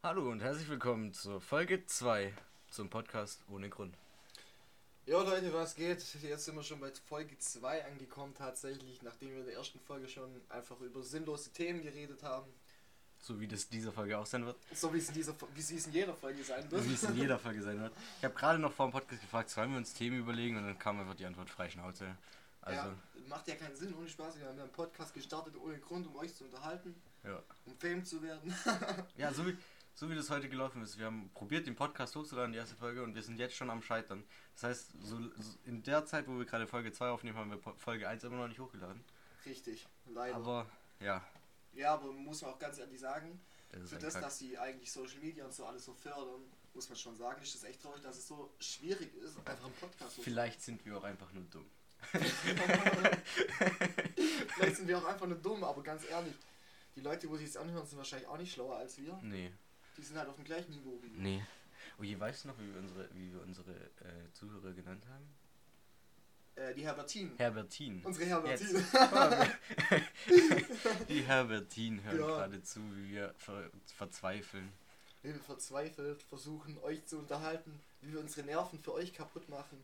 Hallo und herzlich willkommen zur Folge 2 zum Podcast ohne Grund. Ja Leute, was geht? Jetzt sind wir schon bei Folge 2 angekommen tatsächlich, nachdem wir in der ersten Folge schon einfach über sinnlose Themen geredet haben. So wie das dieser Folge auch sein wird. So wie es in, dieser, wie es in jeder Folge sein wird. Wie es in jeder Folge sein wird. Ich habe gerade noch vor dem Podcast gefragt, sollen wir uns Themen überlegen und dann kam einfach die Antwort Freischnauze. Also, ja, macht ja keinen Sinn, ohne Spaß. Wir haben einen Podcast gestartet ohne Grund, um euch zu unterhalten, ja. um Fame zu werden. ja, so wie, so wie das heute gelaufen ist. Wir haben probiert, den Podcast hochzuladen, die erste Folge, und wir sind jetzt schon am Scheitern. Das heißt, so, so in der Zeit, wo wir gerade Folge 2 aufnehmen, haben wir Folge 1 immer noch nicht hochgeladen. Richtig, leider. Aber, ja. Ja, aber muss man auch ganz ehrlich sagen, Das für das, Kack. dass sie eigentlich Social Media und so alles so fördern, muss man schon sagen, ist das echt traurig, dass es so schwierig ist, einfach einen Podcast hochzuladen. Vielleicht sind wir auch einfach nur dumm. Vielleicht sind wir auch einfach nur dumm, aber ganz ehrlich, die Leute, wo sich das anhören, sind wahrscheinlich auch nicht schlauer als wir. Nee. Die sind halt auf dem gleichen Niveau wie wir. Nee. Oh, je weißt du noch, wie wir unsere, wie wir unsere äh, Zuhörer genannt haben? Äh, die Herbertin. Herbertin. Unsere Herbertin. Jetzt. Die Herbertin hören Ja. gerade zu, wie wir ver verzweifeln. Wie wir verzweifelt versuchen, euch zu unterhalten, wie wir unsere Nerven für euch kaputt machen.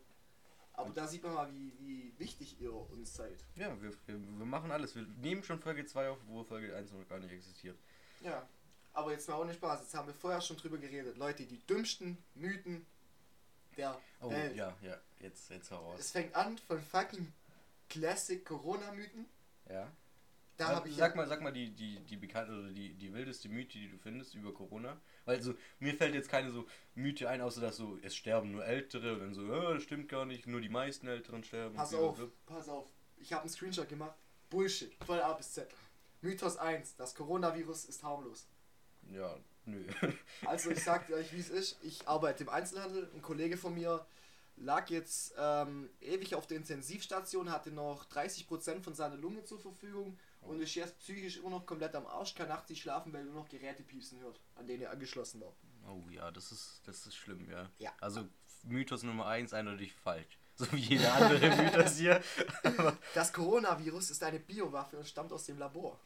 Aber da sieht man mal, wie, wie wichtig ihr uns seid. Ja, wir, wir, wir machen alles. Wir nehmen schon Folge 2 auf, wo Folge 1 noch gar nicht existiert. Ja. Aber jetzt mal ohne Spaß, jetzt haben wir vorher schon drüber geredet. Leute, die dümmsten Mythen der Oh, Welt. ja, ja, jetzt, jetzt hau Es fängt an von fucking Classic Corona-Mythen. Ja. Da Sag- habe ich sag mal, sag mal die, die, die bekannte oder die, die wildeste Mythe, die du findest über Corona. Weil so, mir fällt jetzt keine so Mythe ein, außer dass so, es sterben nur Ältere und dann so, das stimmt gar nicht, nur die meisten Älteren sterben. Pass auf, blablabla. pass auf. Ich habe einen Screenshot gemacht. Bullshit. Voll A bis Z. Mythos 1. Das Coronavirus ist harmlos. Ja, nö. Also ich sag euch, wie es ist. Ich arbeite im Einzelhandel. Ein Kollege von mir lag jetzt ähm, ewig auf der Intensivstation, hatte noch 30% von seiner Lunge zur Verfügung und ist jetzt psychisch immer noch komplett am Arsch, kann nachts nicht schlafen, weil er nur noch Geräte piepsen hört, an denen er angeschlossen war. Oh ja, das ist, das ist schlimm, ja. Ja. Also Mythos Nummer 1 eindeutig falsch. So wie jeder andere Mythos hier. Aber, Das Coronavirus ist eine Biowaffe und stammt aus dem Labor.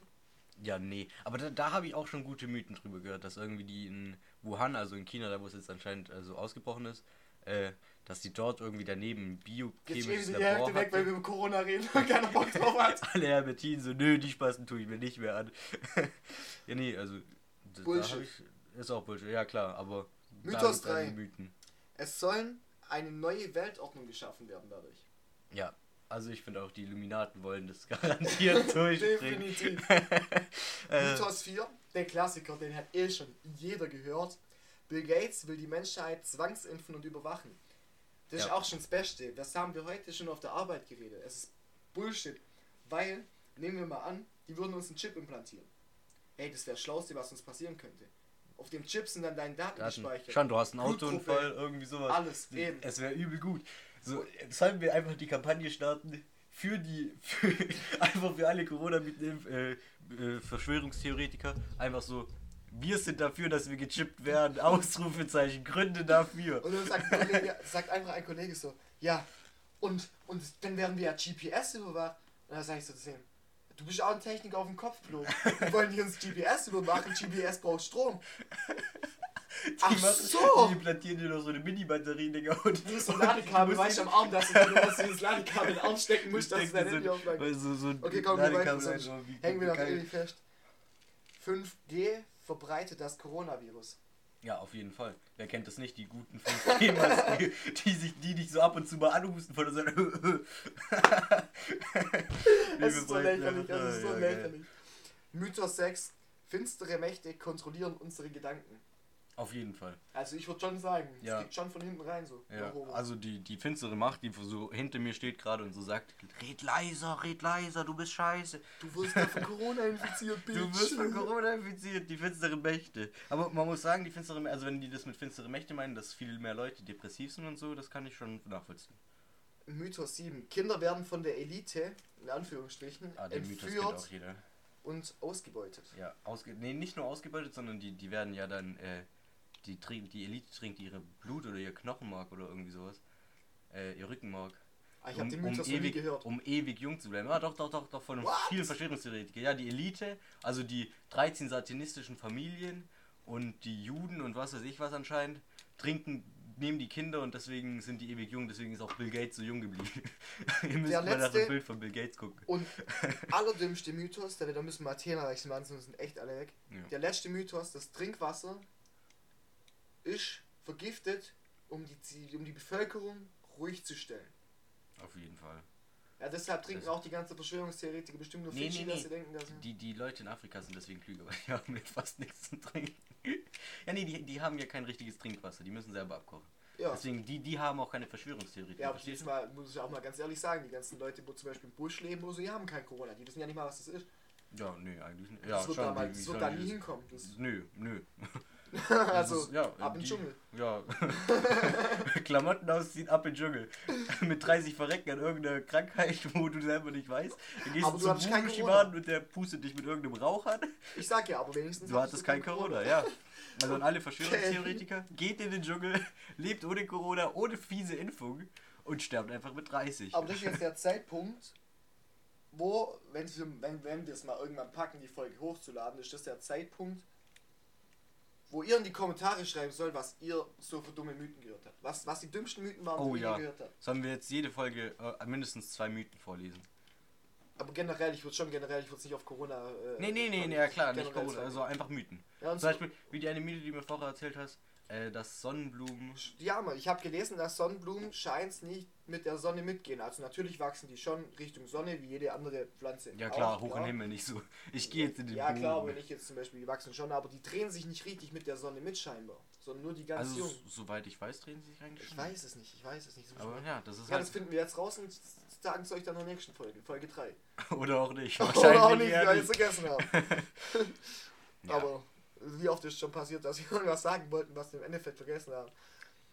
Ja, nee. Aber da, da habe ich auch schon gute Mythen drüber gehört, dass irgendwie die in Wuhan, also in China, da wo es jetzt anscheinend äh, so ausgebrochen ist, äh, dass die dort irgendwie daneben ein biochemisches sie die Labor Hälfte weg, weil wir über Corona reden und keiner Bock drauf hat. Alle Herbertin so, nö, die Spasten tue ich mir nicht mehr an. ja, nee, also. da- Bullshit. Da ich, ist auch Bullshit, ja klar, aber. Mythos da die 3. Mythen. Es sollen eine neue Weltordnung geschaffen werden dadurch. Ja, also ich finde auch, die Illuminaten wollen das garantiert durchbringen. Definitiv. Äh, Mythos 4, der Klassiker, den hat eh schon jeder gehört. Bill Gates will die Menschheit zwangsimpfen und überwachen. Das ist Ja. auch schon das Beste. Das haben wir heute schon auf der Arbeit geredet. Es ist Bullshit. Weil, nehmen wir mal an, die würden uns einen Chip implantieren. Hey, das wäre das Schlauste, was uns passieren könnte. Auf dem Chip sind dann deine Daten Daten. gespeichert. Schon, du hast einen Blutgruppe, Autounfall, irgendwie sowas. Alles, eben. Es wäre übel gut. So, sollen wir einfach die Kampagne starten für die, für, einfach für alle corona äh, äh, Verschwörungstheoretiker. Einfach so, wir sind dafür, dass wir gechippt werden. Ausrufezeichen, Gründe dafür. Und dann sagt, Kollege, sagt einfach ein Kollege so, ja, und, und dann werden wir ja GPS überwacht. Und dann sage ich so zu ihm, du bist auch ein Techniker auf dem Kopf, Blut. Wir wollen die uns GPS überwachen, GPS braucht Strom. Ach Die machen- so! Die implantieren dir noch so eine Mini-Batterie, Digga. Und Du hast ein Ladekabel, Du musst weißt du, am Arm, dass du nur dieses Ladekabel in den Arm stecken musst, dass du dein Handy so- aufladen weil so, so Okay, komm, wir weiter, wie- hängen wir noch ewig fest. 5G verbreitet das Coronavirus. Ja, auf jeden Fall. Wer kennt das nicht, die guten 5G-Masken, die, sich, die dich so ab und zu mal anhusten von der Seite. Es ist so lächerlich, es ist so lächerlich. Mythos 6. Finstere Mächte kontrollieren unsere Gedanken. Auf jeden Fall. Also ich würde schon sagen, es Ja. geht schon von hinten rein so. Ja, also die, die finstere Macht, die so hinter mir steht gerade und so sagt, red leiser, red leiser, du bist scheiße. du wirst ja von Corona infiziert, Bitch. Du wirst von Corona infiziert, die finstere Mächte. Aber man muss sagen, die finstere Mächte, also wenn die das mit finstere Mächte meinen, dass viel mehr Leute depressiv sind und so, das kann ich schon nachvollziehen. Mythos 7. Kinder werden von der Elite, in Anführungsstrichen, Ah, entführt und ausgebeutet. Ja, ausge nee, nicht nur ausgebeutet, sondern die, die werden ja dann, äh, die, trinken, die Elite trinkt ihre Blut oder ihr Knochenmark oder irgendwie sowas. Äh, ihr Rückenmark. Ah, ich habe den Mythos nie ewig, gehört. um ewig jung zu bleiben. Ja, doch, doch, doch, doch, von What? vielen Verschwörungstheoretikern. Ja, die Elite, also die 13 satanistischen Familien und die Juden und was weiß ich was anscheinend trinken, nehmen die Kinder und deswegen sind die ewig jung, deswegen ist auch Bill Gates so jung geblieben. Ihr müsst Der mal nach dem Bild von Bill Gates gucken. Und allerdümmste Mythos, da da müssen wir wechseln, weil sonst sind echt alle weg. Ja. Der letzte Mythos, das Trinkwasser ist vergiftet, um die, um die Bevölkerung ruhig zu stellen. Auf jeden Fall. Ja, deshalb trinken Das- auch die ganzen Verschwörungstheoretiker bestimmt nur Nee, Fidschi, nee, dass nee. sie denken, dass Die, die Leute in Afrika sind deswegen klüger, weil die haben mit fast nichts zu trinken. Ja, nee, die, die haben ja kein richtiges Trinkwasser, die müssen selber abkochen. ja. Deswegen, die, die haben auch keine Verschwörungstheorie. Ja, aber jetzt mal, muss ich auch mal ganz ehrlich sagen, die ganzen Leute, wo zum Beispiel im Busch leben oder so, die haben kein Corona. Die wissen ja nicht mal, was das ist. Ja, nö, eigentlich nicht. Ja, das wird schon, da, mal, das wird da nie hinkommen. Das, Nö, nö. also, ist- ja, ab in den Dschungel. Ja. Klamotten ausziehen, ab in den Dschungel. Mit 30 verrecken an irgendeiner Krankheit, wo du selber nicht weißt. Dann gehst Aber du zum Buchschimaden und der pustet dich mit irgendeinem Rauch an. Ich sag ja, aber wenigstens. Du hattest kein Corona, ja. Also an alle Verschwörungstheoretiker, geht in den Dschungel, lebt ohne Corona, ohne fiese Impfung und sterbt einfach mit 30. Aber das ist jetzt der Zeitpunkt, wo, wenn wir, wenn, wenn wir es mal irgendwann packen, die Folge hochzuladen, ist das der Zeitpunkt, wo ihr in die Kommentare schreiben sollt, was ihr so für dumme Mythen gehört habt. Was, was die dümmsten Mythen waren, Oh die ja. ihr gehört habt. Sollen wir jetzt jede Folge äh, mindestens zwei Mythen vorlesen? Aber generell, ich würde schon generell, ich würde es nicht auf Corona. Äh, Nee, nee, nee, nee, ja klar, nicht Corona, also einfach Mythen. Ja, Zum Beispiel, wie die eine Mythe, die du mir vorher erzählt hast, äh, dass Sonnenblumen. Ja, Mann, ich habe gelesen, dass Sonnenblumen scheint nicht mit der Sonne mitgehen. Also natürlich wachsen die schon Richtung Sonne, wie jede andere Pflanze. Ja klar, auch, hoch im Himmel, nicht so. Ich gehe jetzt in den Ja klar, Boden. wenn ich jetzt zum Beispiel, die wachsen schon, aber die drehen sich nicht richtig mit der Sonne mit scheinbar. Sondern nur die ganz Also, jung. soweit ich weiß, drehen sie sich eigentlich Ich schon. weiß es nicht, ich weiß es nicht. Muss Aber ja, das ist ja, halt. das finden wir jetzt raus und sagen es euch dann in der nächsten Folge, Folge 3. Oder auch nicht. Oder Wahrscheinlich auch nicht, weil ich es vergessen habe. Ja. Aber wie oft ist schon passiert, dass wir irgendwas sagen wollten, was wir im Endeffekt vergessen haben.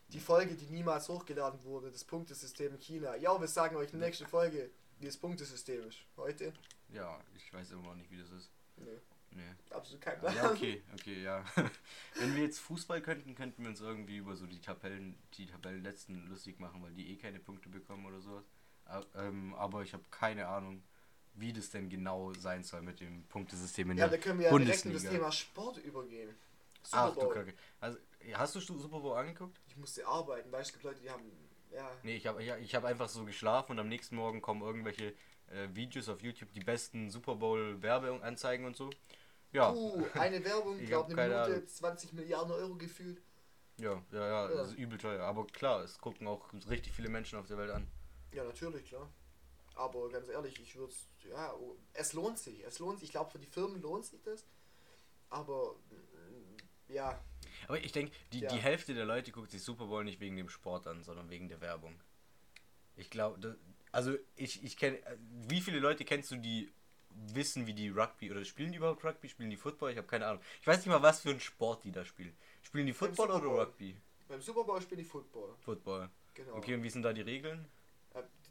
Die Folge, die niemals hochgeladen wurde, das Punktesystem in China. Ja, wir sagen euch in der nächsten Folge, wie das Punktesystem ist. Heute? Ja, ich weiß immer noch nicht, wie das ist. Nee, Nee. absolut kein Aber Plan. Ja, okay, okay, ja. Wenn wir jetzt Fußball könnten, könnten wir uns irgendwie über so die Tabellen, die Tabellenletzten lustig machen, weil die eh keine Punkte bekommen oder sowas. A- Ähm, aber ich habe keine Ahnung, wie das denn genau sein soll mit dem Punktesystem in Ja, der da können wir ja direkt in das Bundesliga. Thema Sport übergehen. Super Ach du. Kacke. Also, hast du Super Bowl angeguckt? Ich musste arbeiten, weil es gibt Leute, die haben. Ja. Nee, ich habe ja, ich hab einfach so geschlafen und am nächsten Morgen kommen irgendwelche äh, Videos auf YouTube, die besten Super Bowl Werbeanzeigen und so. Ja. Puh, eine Werbung, Ich glaube eine Minute, Ahnung. 20 Milliarden Euro gefühlt. Ja, ja, ja, Ja. das ist übel teuer. Aber klar, es gucken auch richtig viele Menschen auf der Welt an. Ja, natürlich, klar. Aber ganz ehrlich, ich würde ja, oh, es lohnt sich. Es lohnt sich. Ich glaube, für die Firmen lohnt sich das. Aber mm, ja, Aber ich denke, die, Ja. die Hälfte der Leute guckt sich Super Bowl nicht wegen dem Sport an, sondern wegen der Werbung. Ich glaube, also ich, ich kenne, wie viele Leute kennst du, die wissen, wie die Rugby, oder spielen die überhaupt Rugby, spielen die Football? Ich habe keine Ahnung. Ich weiß nicht mal, was für einen Sport die da spielen. Spielen die Football oder. Rugby? beim Super Bowl spielen die Football. Football. Genau. Okay, und wie sind da die Regeln?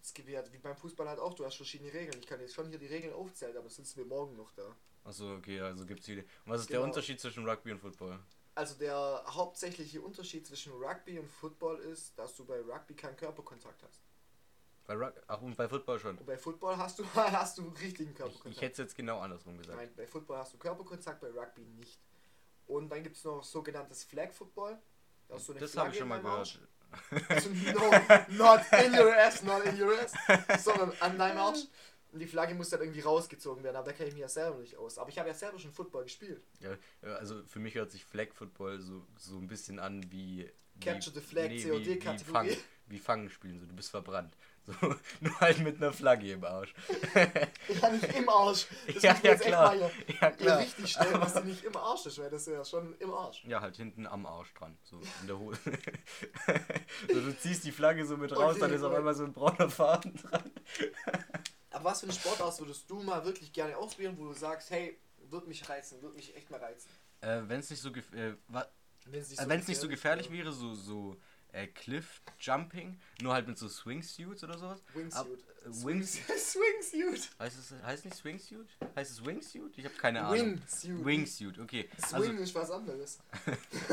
Das gibt ja, wie beim Fußball halt auch, du hast verschiedene Regeln. Ich kann jetzt schon hier die Regeln aufzählen, aber sitzen wir morgen noch da. Achso, okay, also gibt es viele. Und was ist Genau. der Unterschied zwischen Rugby und Football? Also der hauptsächliche Unterschied zwischen Rugby und Football ist, dass du bei Rugby keinen Körperkontakt hast. Bei Rug Ach, und bei Football schon. Und bei Football hast du, hast du richtigen Ich, Körperkontakt. ich hätte es jetzt genau andersrum gesagt. Nein, bei Football hast du Körperkontakt, bei Rugby nicht. Und dann gibt es noch sogenanntes Flag Football. Da eine das habe ich schon mal deinem Arsch. Also, no, not in your ass, not in your ass, sondern an deinem Arsch. Und die Flagge muss dann irgendwie rausgezogen werden, aber da kenne ich mich ja selber nicht aus. Aber ich habe ja selber schon Football gespielt. Ja, also für mich hört sich Flag Football so, so ein bisschen an wie. Capture wie, the Flag, wie, COD wie, Kategorie. Fang, wie Fangen spielen, so du bist verbrannt. So, nur halt mit einer Flagge im Arsch. Ja, nicht im Arsch. Das Ja, ja, klar. mal Ja, klar. richtig stellen, dass die nicht im Arsch ist, weil das ist ja schon im Arsch. Ja, halt hinten am Arsch dran, so in der Hose. so, du ziehst die Flagge so mit raus, Okay, dann ist auf einmal so ein brauner Faden dran. Aber was für eine Sportart würdest du mal wirklich gerne ausprobieren, wo du sagst, hey, wird mich reizen, wird mich echt mal reizen? Äh, wenn es nicht so, gef äh, wa- Wenn es äh, wenn's nicht so gefährlich wäre, so, so äh, Cliff Jumping, nur halt mit so Swingsuits oder sowas. Ab, Wingsuit. äh, Wings, Swingsuit. heißt es heißt nicht Swingsuit? Heißt es Wingsuit? Ich habe keine Ahnung. Wingsuit. Wingsuit, okay. Swing ist was anderes.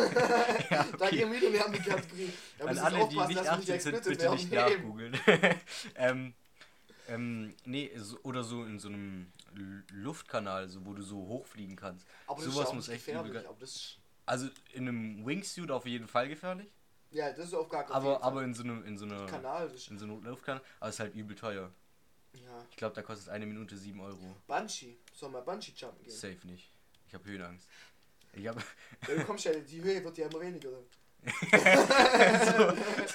ja, Da okay. gehen wieder, wir haben die Kategorie. Da An alle, die nicht dass wir 18 sind, bitte nicht nachgoogeln. ähm, ähm, nee, so, oder so in so einem Luftkanal, so, wo du so hochfliegen kannst. Aber das Sowas muss echt gefährlich. ge- Aber das Also in einem Wingsuit auf jeden Fall gefährlich. Ja, das ist auf gar keinen Aber, Fall. aber in so einem in so einer Kanal. In so einer Luftkanal, aber ist halt übel teuer. ja. Ich glaube, da kostet eine Minute 7 Euro. Bungee. Soll mal Bungee jumpen gehen? Safe nicht. Ich habe Höhenangst. Ich habe Ja, du kommst ja, die Höhe wird ja immer weniger.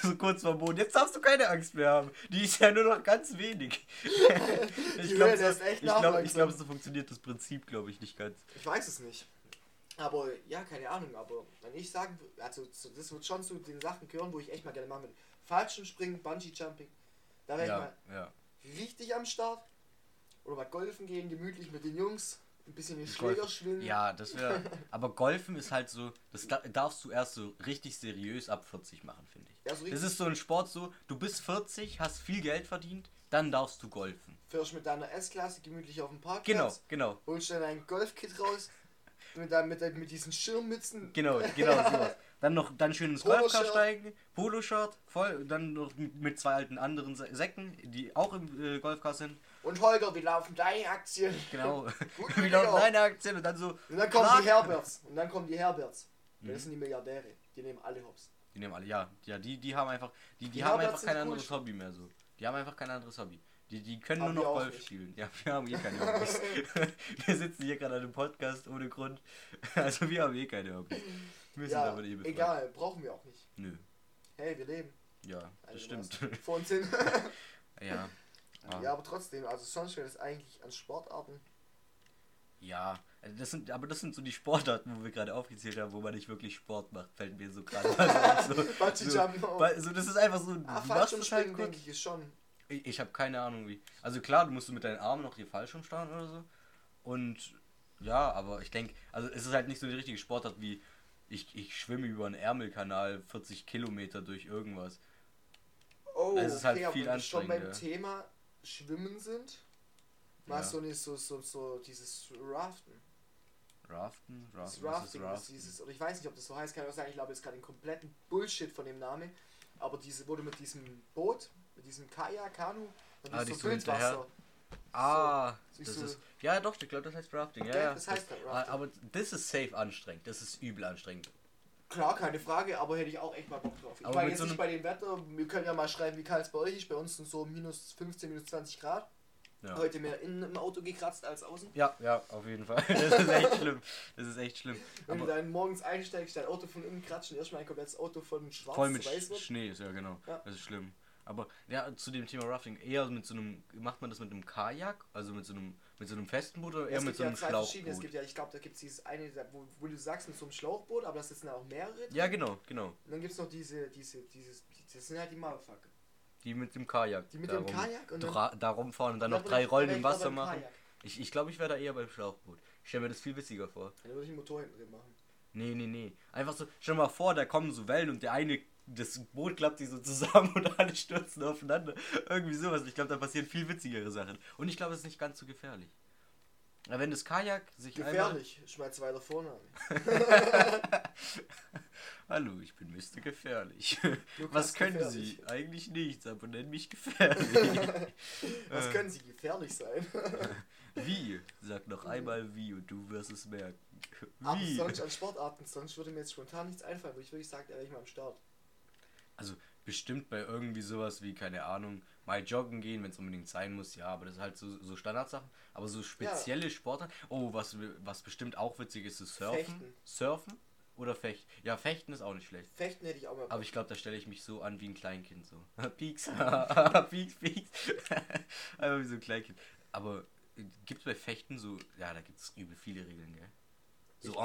So, so kurz vor Boden. Jetzt darfst du keine Angst mehr haben. Die ist ja nur noch ganz wenig. ich glaube, so, ich glaub, ich nachwachsen. glaub, so funktioniert das Prinzip, glaube ich, nicht ganz. Ich weiß es nicht. Aber ja, keine Ahnung. Aber wenn ich sagen würde, also so- das wird schon zu den Sachen gehören, wo ich echt mal gerne machen will. Fallschirmspringen, Bungee Jumping. Da wäre ich Ja, mal ja. richtig am Start. Oder mal golfen gehen, gemütlich mit den Jungs. Ein bisschen den Schläger schwingen. Ja, das wäre. Aber Golfen ist halt so, das da- darfst du erst so richtig seriös ab 40 machen, finde ich. Ja, so Das ist so ein Sport so, du bist 40, hast viel Geld verdient, dann darfst du golfen. fährst mit deiner S-Klasse gemütlich auf dem Parkplatz. Genau, genau, Holst dann ein Golfkit raus. Mit, mit, mit diesen Schirmmützen. genau, genau sowas. Dann noch dann schön ins Poloshirt. Golfcar steigen, Poloshirt, voll, dann noch mit zwei alten anderen Säcken, die auch im äh, Golfcar sind. Und Holger, wie laufen deine Aktien? Genau. Gut, Wie laufen deine Aktien und dann so. Und dann kommen Clark. die Herberts. Und dann kommen die Herberts. Mhm. Das sind die Milliardäre. Die nehmen alle Hops. Die nehmen alle, ja, ja, die, die haben einfach, die, die, Die haben einfach kein cool. anderes Hobby mehr so. Die haben einfach kein anderes Hobby. Die, die können Haben nur noch Golf nicht. spielen. Ja, wir haben eh keine Hobbys. wir sitzen hier gerade an einem Podcast ohne Grund. Also wir haben eh keine Hobbys. Wir sind Ja, aber eh egal, brauchen wir auch nicht. Nö. Hey, wir leben. Ja, das stimmt. Vor uns hin. ja. Ah. ja, aber trotzdem, also sonst wäre das eigentlich an Sportarten. Ja, also das sind, aber das sind so die Sportarten, wo wir gerade aufgezählt haben, wo man nicht wirklich Sport macht, fällt mir so gerade so, so, so, das ist einfach so, Ah, Fallschirmspringen, halt denke ich, ist schon. Ich, ich habe keine Ahnung wie. Also klar, du musst mit deinen Armen noch hier Fallschirm starren oder so. Und ja, aber ich denke, also es ist halt nicht so die richtige Sportart wie ich, ich schwimme über einen Ärmelkanal 40 Kilometer durch irgendwas. Oh, Das ist halt aber viel wir schon beim. Thema Schwimmen sind. Mal Ja. so, nicht so, so, so dieses Raften. Raften? Das Raften? ist Rafting ist Raften? dieses, oder ich weiß nicht, ob das so heißt, kann ich auch sagen, ich glaube, das ist gerade ein kompletten Bullshit von dem Namen. Aber diese wurde mit diesem Boot, mit diesem Kajak, Kanu, und Ah, die so. Wildwasser. Ah, So, das ist. Ja, doch, ich glaube, das heißt Rafting. Ja, ja. das heißt das, dann Rafting. Aber das ist safe anstrengend. Das ist übel anstrengend. Klar, keine Frage, aber hätte ich auch echt mal Bock drauf. Ich Aber mit jetzt so nicht bei dem Wetter, wir können ja mal schreiben, wie kalt es bei euch ist. Bei uns sind so minus 15, minus 20 Grad. Ja. Heute mehr innen im Auto gekratzt als außen. Ja, ja, auf jeden Fall. Das ist echt schlimm. Das ist echt schlimm. Wenn du Aber dann morgens einsteigst, dein Auto von innen kratzt und erstmal ein komplettes Auto von schwarz voll mit wird. Schnee ist, ja genau. Ja. Das ist schlimm. Aber ja, zu dem Thema Rafting, eher mit so einem, macht man das mit einem Kajak, also mit so einem, mit so einem festen Boot oder eher mit so ja einem zwei verschiedene. Es Schlauchboot? gibt ja, ich glaube, da gibt es dieses eine, wo, wo du sagst, mit so einem Schlauchboot, aber das ja auch mehrere. Ja, genau, genau. Und dann gibt es noch diese, diese, dieses, das sind halt die Motherfucker. Die mit dem Kajak. Die mit dem Kajak und dann- dra da rumfahren und dann noch drei Rollen im Wasser machen. Kajak. Ich, ich glaube, ich wäre da eher beim Schlauchboot. Ich stelle mir das viel witziger vor. Dann würde ich einen Motor hinten drin machen. Nee, nee, nee. Einfach so, stell dir mal vor, da kommen so Wellen und der eine, das Boot klappt sich so zusammen und alle stürzen aufeinander. Irgendwie sowas. Ich glaube, da passieren viel witzigere Sachen. Und ich glaube, es ist nicht ganz so gefährlich. Aber wenn das Kajak sich. Gefährlich, ist mein zweiter Vorname. Hallo, ich bin Mr. Gefährlich. Lukas Was können Gefährlich. Sie? Eigentlich nichts, aber nennen mich gefährlich. Was Äh. können sie gefährlich sein? wie? Sag noch einmal wie und du wirst es merken. Aber Wie? sonst an Sportarten, sonst würde mir jetzt spontan nichts einfallen, wo ich wirklich sage, da wäre ich mal am Start. Also bestimmt bei irgendwie sowas wie, keine Ahnung, mal joggen gehen, wenn es unbedingt sein muss, ja, aber das ist halt so, so Standardsachen. Aber so spezielle Sportarten. Oh, was, was bestimmt auch witzig ist, ist Surfen. Fechten. Surfen oder Fechten. Ja, Fechten ist auch nicht schlecht. Fechten hätte ich auch mal. Aber ich glaube, da stelle ich mich so an wie ein Kleinkind so. Pieks, Pieks, Pieks. Einfach wie so ein Kleinkind. Aber gibt es bei Fechten so, ja, da gibt es übel viele Regeln, gell? So Ich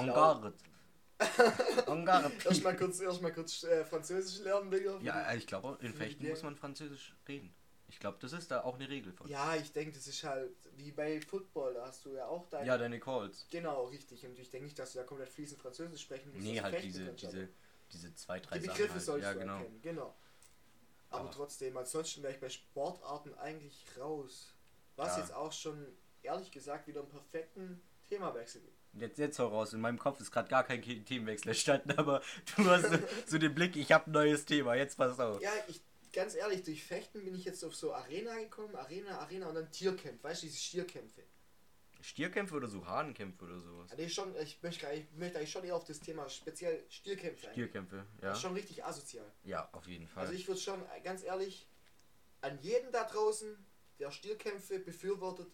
garde. Erstmal kurz, erst mal kurz äh, Französisch lernen, Digga. Ja, ich glaube, in Fechten muss man Französisch reden. Ich glaube, das ist da auch eine Regel von. Ja, ich denke, das ist halt wie bei Football, da hast du ja auch deine. Ja, deine Calls. Genau, richtig. Und ich denke nicht, dass du da komplett fließend Französisch sprechen musst. Nee, halt diese, kannst, diese, diese zwei, drei Die Sachen. Begriffe Halt. sollst Ja, genau. erkennen, genau. Aber Aber- trotzdem, ansonsten wäre ich bei Sportarten eigentlich raus. Was Ja. jetzt auch schon, ehrlich gesagt, wieder einen perfekten Themawechsel gibt. Jetzt, jetzt hau raus. In meinem Kopf ist gerade gar kein Ke- Themenwechsel entstanden, aber du hast so, den Blick, ich habe ein neues Thema, jetzt pass auf. Ja, ich, ganz ehrlich, durch Fechten bin ich jetzt auf so Arena gekommen, Arena, Arena und dann Tiercamp, weißt du, diese Stierkämpfe. Stierkämpfe oder so Hahnkämpfe oder sowas? Also ich, schon, ich, möchte, ich möchte eigentlich schon eher auf das Thema speziell Stierkämpfe. Stierkämpfe, ja. Das ist schon richtig asozial. Ja, auf jeden Fall. Also ich würde schon, äh, ganz ehrlich, an jeden da draußen, der Stierkämpfe befürwortet,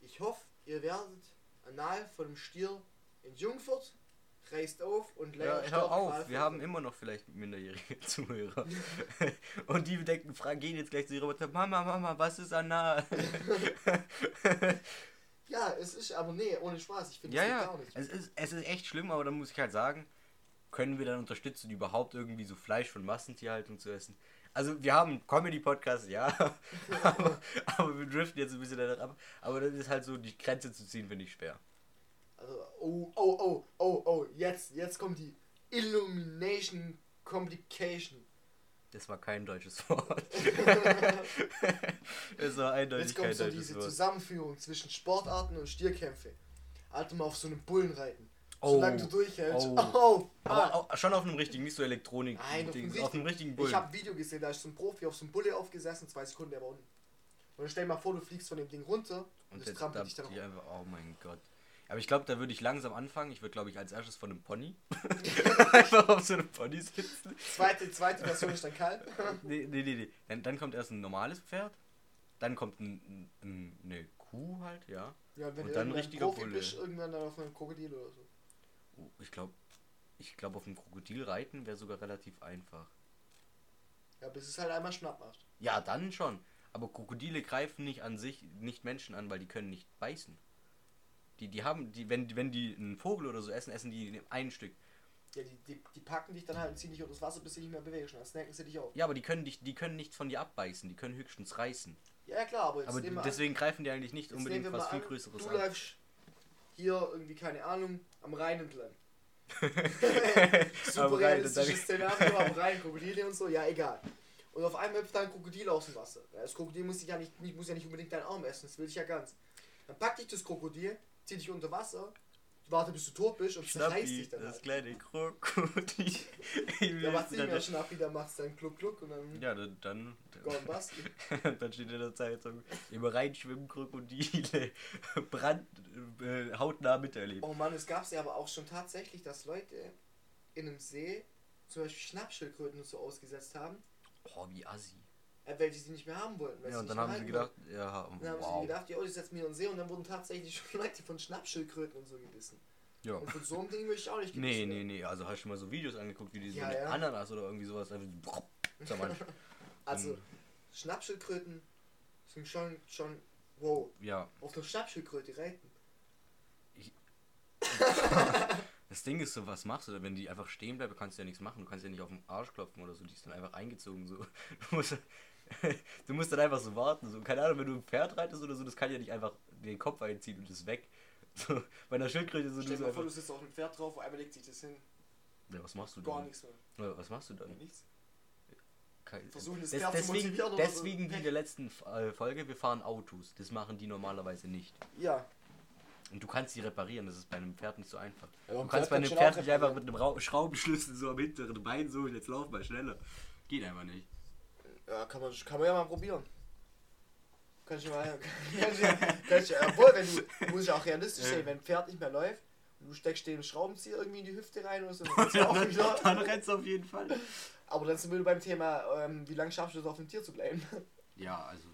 ich hoffe, ihr werdet anal von einem Stier entjungfert, reißt auf und ja, leider hör auf, wir haben immer noch vielleicht minderjährige Zuhörer. Und die denken, fragen, gehen jetzt gleich zu ihrer Mutter, Mama, Mama, was ist anal? Ja, es ist, aber nee, ohne Spaß, ich finde ja, ja, gar nicht. es ist, es ist echt schlimm, aber dann muss ich halt sagen, können wir dann unterstützen, überhaupt irgendwie so Fleisch von Massentierhaltung zu essen? Also wir haben einen Comedy-Podcast, ja, aber, aber wir driften jetzt ein bisschen danach ab. Aber das ist halt so, die Grenze zu ziehen, finde ich schwer. Also, oh, oh, oh, oh, oh, jetzt, jetzt kommt die Illumination Complication. Das war kein deutsches Wort. das war eindeutig Jetzt kein kommt so deutsches diese Wort. Zusammenführung zwischen Sportarten und Stierkämpfe. Alter, mal auf so einem Bullen reiten. Oh, Solange du durchhältst. oh. Oh, ah. Aber auch, schon auf einem richtigen, nicht so Elektronik. Nein, auf dem Dings, auf einem richtigen Bullen. Ich habe ein Video gesehen, da ist so ein Profi auf so einem Bulle aufgesessen, zwei Sekunden, der war unten. Und dann stell dir mal vor, du fliegst von dem Ding runter und, Und das trampelt dich dann die einfach, oh mein Gott. Aber ich glaube, da würde ich langsam anfangen. Ich würde, glaube ich, als erstes von einem Pony. einfach auf so einem Pony sitzen. Zweite, zweite Version ist dann kalt. Nee, nee, nee. nee. Dann, dann kommt erst ein normales Pferd. Dann kommt ein, ein, eine Kuh halt, ja. Ja, und wenn Und du dann irgendwann richtiger Profi Bulle. bist, irgendwann dann auf einem Krokodil oder so. Ich glaube, ich glaube, auf einem Krokodil reiten wäre sogar relativ einfach. Ja, bis es halt einmal schnapp macht. Ja, dann schon. Aber Krokodile greifen nicht an sich, nicht Menschen an, weil die können nicht beißen. Die, die haben, die, wenn, wenn die einen Vogel oder so essen, essen die in ein Stück. Ja, die, die, die packen dich dann halt und ziehen dich unter das Wasser, bis du nicht mehr bewegst. Und dann snacken sie dich auf. Ja, aber die können dich, die können nichts von dir abbeißen, die können höchstens reißen. Ja, klar, aber Aber deswegen greifen die eigentlich nicht an, unbedingt was mal viel an, Größeres Du an. läufst hier irgendwie, keine Ahnung, am Rhein entlang. Super realistisches Szenario am Rhein, Krokodile und so, ja egal. Und auf einmal hüpft da ein Krokodil aus dem Wasser. Das Krokodil muss, ja nicht, nicht, muss ja nicht unbedingt deinen Arm essen, das will ich ja ganz. Dann packt dich das Krokodil, zieht dich unter Wasser, warte bis du tot bist und zerreißt dich dann das halt. kleine Krokodil. Ja, macht nicht mehr Schnappi, dann macht's dann Kluck Kluck und dann Ja, dann, dann, Basti. dann steht in der Zeitung, im Rhein schwimmen Krokodile, Brand, äh, hautnah miterlebt. Oh Mann, es gab's ja aber auch schon tatsächlich, dass Leute in einem See zum Beispiel Schnappschildkröten so ausgesetzt haben, Oh, wie assi. Weil die sie nicht mehr haben wollten. Ja, und dann haben sie gedacht, ja, wollten. Dann haben wow. sie gedacht, ja, oh, die setzen mir in den See und dann wurden tatsächlich schon Leute von Schnappschildkröten und so gebissen. Ja. Und von so einem Ding möchte ich auch nicht Nee, gebissen nee, werden. nee, also hast du schon mal so Videos angeguckt, wie die so Ja, ja. Ananas oder irgendwie sowas einfach so. Also. Schnappschildkröten sind schon, schon, wow, Ja, auf einer Schnappschildkröte reiten. das Ding ist so, was machst du da? Wenn die einfach stehen bleibt, kannst du ja nichts machen. Du kannst ja nicht auf den Arsch klopfen oder so, die ist dann einfach eingezogen so. Du musst, du musst dann einfach so warten. So. Keine Ahnung, wenn du ein Pferd reitest oder so, das kann ja nicht einfach den Kopf einziehen und ist weg. So, bei einer Schildkröte so, Stell dir mal vor, du sitzt auf einem Pferd drauf, einmal legt sich das hin. Ja, was machst du Gar dann? nichts mehr. Ja, Was machst du dann? Nichts. Kein- Versuchen, das Des- Pferd zu deswegen, motivieren oder so. deswegen wie in der letzten äh, Folge, wir fahren Autos. Das machen die normalerweise nicht. Ja. Und du kannst sie reparieren, das ist bei einem Pferd nicht so einfach. Ja, du kannst bei einem Pferd nicht einfach mit einem Ra Schraubenschlüssel so am hinteren Bein so, jetzt lauf mal schneller. Geht einfach nicht. Ja, kann man, kann man ja mal probieren. Kann ich mal. Kann ich, kann ich, obwohl, wenn du, muss ich auch realistisch sehen, wenn ein Pferd nicht mehr läuft und du steckst den Schraubenzieher irgendwie in die Hüfte rein oder so, dann ja auch wieder. Dann rennst du auf jeden Fall. Aber dann sind wir beim Thema, ähm, wie lange schaffst du es auf dem Tier zu bleiben? Ja, also.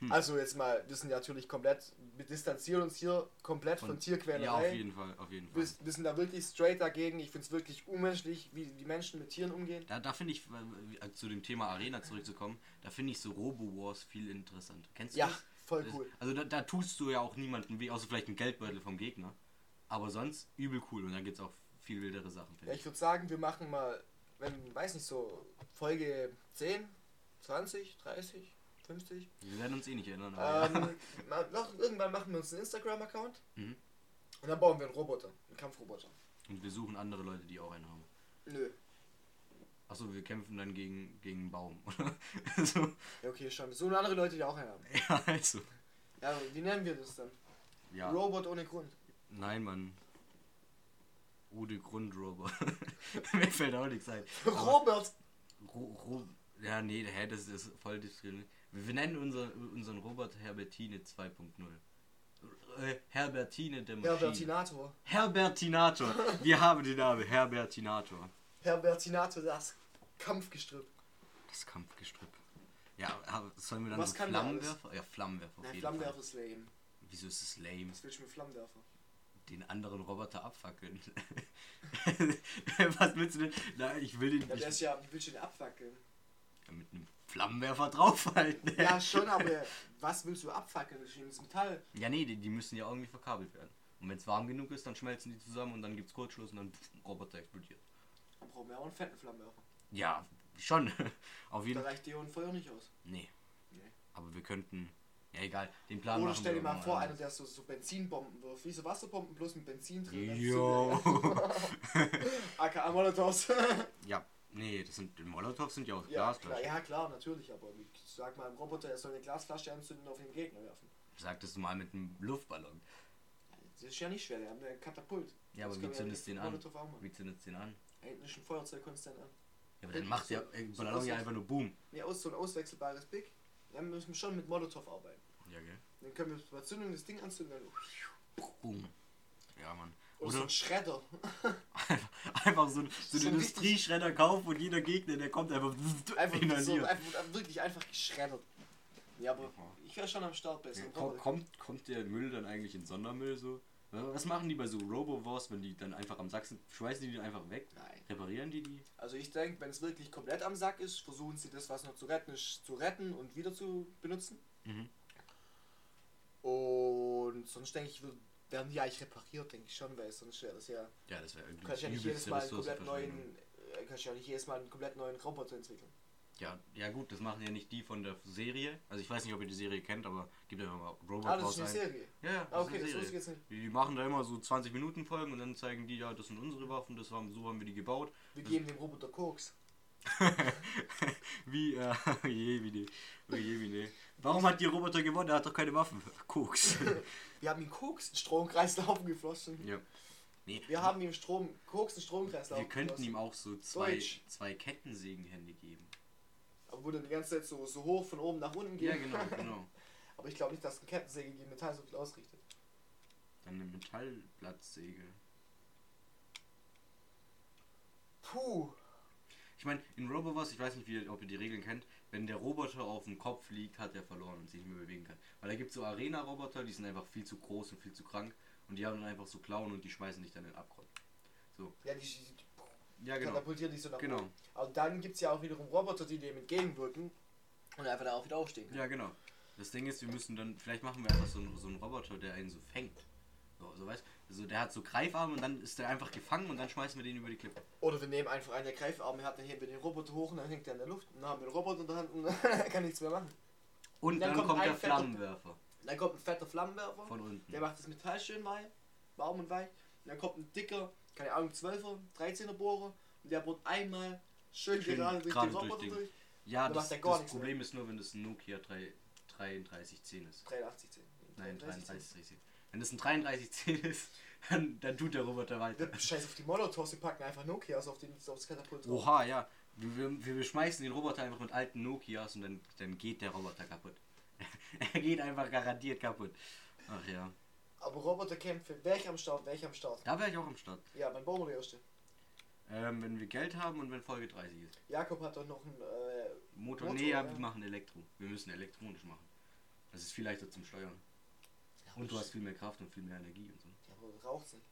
Hm. Also jetzt mal, wir sind natürlich komplett, wir distanzieren uns hier komplett von, Von- Tierquälerei. Ja, auf jeden Fall, auf jeden Fall. wir, wir sind da wirklich straight dagegen. Ich finde es wirklich unmenschlich, wie die Menschen mit Tieren umgehen. Da, da finde ich, äh, zu dem Thema Arena zurückzukommen, da finde ich so Robo-Wars viel interessanter. Kennst du Ja, das? voll Das- cool. Also da, da tust du ja auch niemanden weh, außer vielleicht einen Geldbeutel vom Gegner. Aber sonst übel cool und dann gibt es auch viel wildere Sachen. Ja, ich würde sagen, wir machen mal, wenn, weiß nicht, so Folge 10, 20, 30, 50. Wir werden uns eh nicht erinnern. Ähm, mal, noch, irgendwann machen wir uns einen Instagram-Account Mhm. und dann bauen wir einen Roboter, einen Kampfroboter. ja. Und wir suchen andere Leute, die auch einen haben. Nö. Achso, wir kämpfen dann gegen, gegen einen Baum, oder? so. Ja, okay, schon. So andere Leute, die auch einen haben. Ja, also. Ja, wie nennen wir das dann? Ja. Robot ohne Grund. Nein, Mann. Ude Grundrober. Mir fällt auch nichts ein. Robert! Ro, Ro, ja, nee, hä, das ist voll diskriminierend. Wir nennen unser, unseren Robert Herbertine 2.0. Äh, Herbertine der Maschine. Herbertinator. Herbertinator. Wir haben den Namen. Herbertinator. Herbertinator, das Kampfgestrüpp. Das Kampfgestrüpp. Ja, sollen wir dann Was so Flammenwerfer? Ja, Flammenwerfer Nein, Flammenwerfer ist lame. Wieso ist es lame? Was willst du mit Flammenwerfer? Den anderen Roboter abfackeln. Was willst du denn? Na, ich will den Ja, der ist ja, wie willst du den abfackeln? Mit einem Flammenwerfer draufhalten. Ja, schon, aber was willst du abfackeln? Das ist Metall. Ja, nee, die, die müssen ja irgendwie verkabelt werden. Und wenn es warm genug ist, dann schmelzen die zusammen und dann gibt's Kurzschluss und dann pff, Roboter explodiert. Dann brauchen wir auch einen fetten Flammenwerfer. Ja, schon. Auf Da jeden Fall. reicht dir und Feuer nicht aus. Nee, Nee. aber wir könnten. Ja, egal. Den Plan Oder stell dir mal vor, einer, der so, so Benzinbomben wirft, wie so Wasserbomben, bloß mit Benzin drin. Jo. AKA Molotovs. ja, nee, das sind. Die Molotows sind ja aus ja, klar, Glasflaschen. ja, klar, natürlich, aber ich sag mal, ein Roboter, er soll eine Glasflasche anzünden und auf den Gegner werfen. Sagtest du mal mit einem Luftballon. Das ist ja nicht schwer, der hat eine Katapult. Ja, aber wie zündest du den an? Wie zündest du den an? Ist ein Feuerzeug konstant an. Ja, aber dann macht der Ballon ja einfach nur Boom. Ja, aus so ein auswechselbares Big. Dann müssen wir schon mit Molotow arbeiten. Ja, gell? Dann können wir bei Zündung das Ding anzünden. Dann Boom. Ja, Mann. Oder so ein Schredder. einfach, einfach so, ein- so So einen ein Industrieschredder kaufen und jeder Gegner, der kommt einfach, Einfach, so, einfach wirklich einfach geschreddert. Ja, aber ich wäre schon am Start besser. Ja, kommt, kommt, kommt der Müll dann eigentlich in Sondermüll so? Was machen die bei so Robo-Wars, wenn die dann einfach am Sack sind? Schmeißen die die einfach weg? Nein. Reparieren die die? Also ich denke, wenn es wirklich komplett am Sack ist, versuchen sie das, was noch zu retten ist, zu retten und wieder zu benutzen. Mhm. Und sonst denke ich, wird- werden die eigentlich repariert, denke ich schon, weil sonst wäre das ja. Ja, das wäre Du irgendwie kannst ja nicht jedes Mal einen komplett neuen, äh, kannst ja nicht jedes Mal einen komplett neuen Roboter entwickeln. Ja, ja gut, das machen ja nicht die von der Serie. Also ich weiß nicht, ob ihr die Serie kennt, aber gibt einfach mal Robot Ah, das ist eine ein. Serie. Ja, ja, das Ah, okay, ist das eine Serie. jetzt nicht. Die, die machen da immer so 20 Minuten Folgen und dann zeigen die, ja, das sind unsere Waffen, das haben, so haben wir die gebaut. Wir geben dem Roboter Koks. wie, äh, je, wie. Oh je, wie ne. Warum hat die Roboter gewonnen? Er hat doch keine Waffen. Koks. Wir haben ihm Koks Stromkreislauf geflossen. ja. Nee, Wir haben ihm Strom, Koks in den Stromkreislauf wir könnten geflossen. ihm auch so zwei, Deutsch. zwei Kettensägenhände geben. Aber wo dann die ganze Zeit so, so hoch von oben nach unten geht. Ja, genau, genau. Aber ich glaube nicht, dass eine Kettensäge gegen Metall so viel ausrichtet. Dann eine Metallblattsäge. Puh. Ich meine, in Robowars, ich weiß nicht, wie, ob ihr die Regeln kennt, wenn der Roboter auf dem Kopf liegt, hat er verloren und sich nicht mehr bewegen kann. Weil da gibt es so Arena-Roboter, die sind einfach viel zu groß und viel zu krank und die haben dann einfach so Klauen und die schmeißen dich dann in den Abgrund. So. Ja, die, die Ja, genau. katapultieren dich so nach Genau. oben. Aber dann gibt es ja auch wiederum Roboter, die dem entgegenwirken und einfach da auch wieder aufstehen können. Ja, genau. Das Ding ist, wir müssen dann, vielleicht machen wir einfach so einen, so einen Roboter, der einen so fängt. So, so weißt also der hat so Greifarme und dann ist der einfach gefangen und dann schmeißen wir den über die Klippe. Oder wir nehmen einfach einen, der Greifarme hat, dann heben wir den Roboter hoch und dann hängt er in der Luft. Und dann haben wir den Roboter der Hand und dann kann nichts mehr machen. Und Dann dann, kommt kommt, der fetter- Flammenwerfer Dann kommt ein fetter Flammenwerfer, von unten. der macht das Metall schön weich, warm und weich. Und dann kommt ein dicker, keine Ahnung, 12er, 13er Bohrer und der bohrt einmal schön, Schön gerade durch gerade den Roboter durch. Ja, dann das, das Problem ist nur, wenn das ein Nokia 3, 3310 ist. 83, 10. Nein, 33, 3310. Wenn das ein 3310 ist, dann, dann tut der Roboter weiter. Scheiß auf die Molotovs, wir packen einfach Nokias auf den, aufs Katapult drauf. Oha, ja. Wir, wir, wir schmeißen den Roboter einfach mit alten Nokias und dann, dann geht der Roboter kaputt. er geht einfach garantiert kaputt. Ach ja. Aber Roboterkämpfe, wäre ich am Start, wäre ich am Start. Da wäre ich auch am Start. Ja, wann bauen wir die erste? Ähm, wenn wir Geld haben und wenn Folge 30 ist. Jakob hat doch noch ein äh, Motor, Motor, nee, ja. wir machen Elektro. Wir müssen elektronisch machen. Das ist viel leichter zum Steuern. Und du hast viel mehr Kraft und viel mehr Energie und so. Ja, aber raucht's nicht.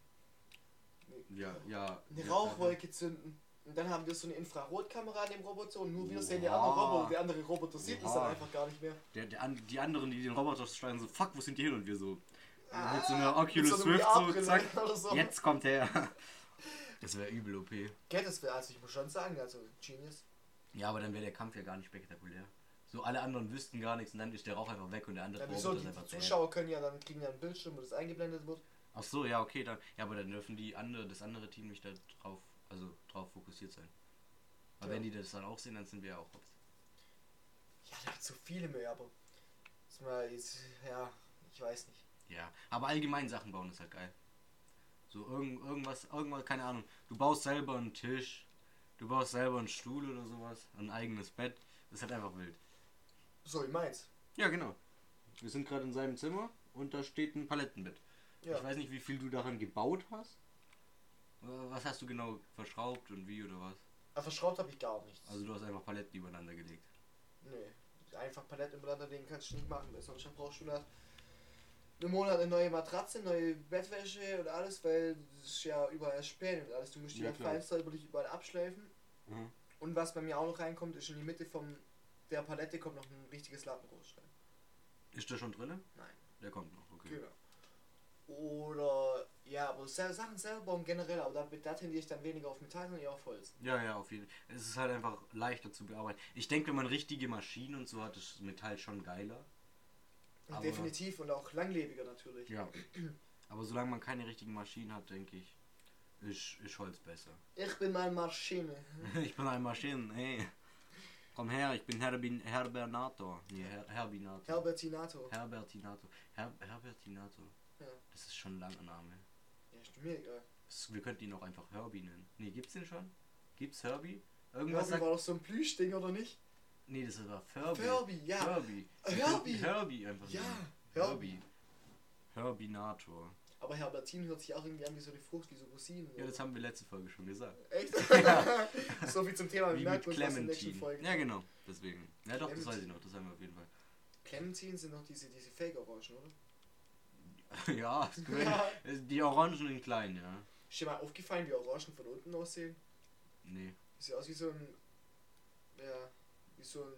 Nee. Ja, ja. Eine Rauchwolke zünden. Und dann haben wir so eine Infrarotkamera an dem Roboter und nur wir sehen die Oha. anderen Roboter. Der andere Roboter sieht es dann Oha. einfach gar nicht mehr. Der, der, die anderen, die den Roboter steuern, so, fuck, wo sind die hin? Und wir so, Ah, mit so einer Oculus so Rift, so, zack, so. jetzt kommt er. Das wäre übel OP. Gell, das wäre, also ich muss schon sagen, also Genius. Ja, aber dann wäre der Kampf ja gar nicht spektakulär. So, alle anderen wüssten gar nichts und dann ist der Rauch einfach weg und der andere Ja, wieso? Roboter Die, die zu Zuschauer können ja dann kriegen ja einen Bildschirm, wo das eingeblendet wird. Ach so, ja, okay, dann. Ja, aber dann dürfen die andere, das andere Team nicht da drauf, also drauf fokussiert sein. Aber Ja. wenn die das dann auch sehen, dann sind wir ja auch hops. Ja, der hat so viele mehr, aber. Ist mal jetzt, ja, ich weiß nicht. Ja, aber allgemein Sachen bauen ist halt geil. So irgend, irgendwas, irgendwas, keine Ahnung. Du baust selber einen Tisch, du baust selber einen Stuhl oder sowas, ein eigenes Bett. Das ist halt einfach wild. So, ich meins. Ja, genau. Wir sind gerade in seinem Zimmer und da steht ein Palettenbett. Ja. Ich weiß nicht, wie viel du daran gebaut hast. Äh, Was hast du genau verschraubt und wie oder was? Aber verschraubt habe ich gar nichts. Also du hast einfach Paletten übereinander gelegt. Nee. Einfach Paletten übereinander legen kannst du nicht machen. weil Sonst brauchst du nach einem Monat eine neue Matratze, neue Bettwäsche und alles, weil es ist ja überall Späne und alles. Du musst die Ja, ja, klar. fein säuberlich überall abschleifen. Mhm. Und was bei mir auch noch reinkommt, ist in die Mitte vom der Palette kommt noch ein richtiges Lattenrost rein. Ist der schon drin? Nein. Der kommt noch, okay. Genau. Oder ja, aber Sachen selber bauen generell, aber da, da tendiere ich dann weniger auf Metall, sondern eher auf Holz. Ja, ja, auf jeden Fall. Es ist halt einfach leichter zu bearbeiten. Ich denke, wenn man richtige Maschinen und so hat, ist Metall schon geiler. Aber- Definitiv und auch langlebiger natürlich. Ja. Aber solange man keine richtigen Maschinen hat, denke ich, ist, ist Holz besser. Ich bin mal Maschine. ich bin ein Maschinen, hey. Komm her, ich bin Herbin, Herbernator. Nee, Her, Herbinator. Herbertinato. Herbertinator. Her, Herbertinator. Ja. Das ist schon ein langer Name. Ja, ist mir egal. Das, wir könnten ihn auch einfach Herbie nennen. Nee, gibt's den schon? Gibt's Herbie? Irgendwas Herbie sagt. war doch so ein Plüschding, oder nicht? Nee, das war Furby. Furby, ja. Herbie. Herbie. Herbie einfach. Ja. Herbie. Herbinator. Aber Herbertin hört sich auch irgendwie an wie so eine Frucht, wie so Rosinen. Ja, das haben wir letzte Folge schon gesagt. Echt? so viel zum Thema. Wie merkt mit man was in der. Folge. Ja, genau. Deswegen. Ja, doch, das Clementine. weiß ich noch. Das haben wir auf jeden Fall. Clementine sind noch diese, diese Fake-Orangen, oder? ja, die Orangen in klein, ja. Ist dir mal aufgefallen, wie Orangen von unten aussehen? Nee. Sieht aus wie so ein. Ja, wie so ein.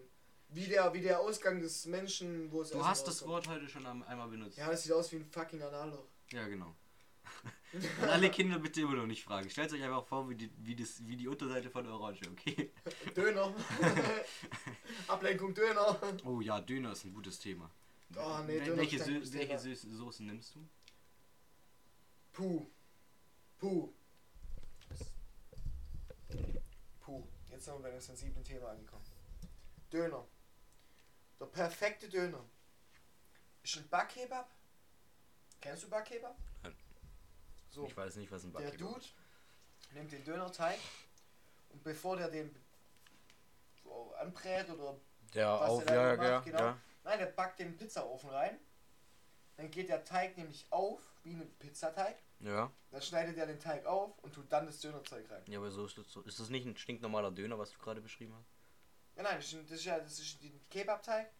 Wie der, wie der Ausgang des Menschen, wo es Du hast das. Wort heute schon einmal benutzt. Ja, das sieht aus wie ein fucking Analloch. Ja, genau. Und alle Kinder bitte immer noch nicht fragen. Stellt euch einfach vor, wie die, wie das, wie die Unterseite von der Orange, okay? Döner. Ablenkung Döner. Oh ja, Döner ist ein gutes Thema. Oh, nee, Döner welche Sö welche. Sö Soßen nimmst du? Puh. Puh. Puh. Jetzt sind wir bei einem sensiblen Thema angekommen. Döner. Der perfekte Döner. Ist ein Backkebab. Kennst du Backkebab? Nein. So. Ich weiß nicht, was ein Der Backkebab Dude ist. nimmt den Dönerteig und bevor der den anbrät oder Der was auf, er ja, macht, ja, genau. ja. Nein, der backt den Pizzaofen rein. Dann geht der Teig nämlich auf, wie ein Pizzateig. Ja. Dann schneidet er den Teig auf und tut dann das Dönerzeug rein. Ja, aber so ist das so. Ist das nicht ein stinknormaler Döner, was du gerade beschrieben hast? Ja, nein, das ist, ein- ist ja das ist den Kebabteig.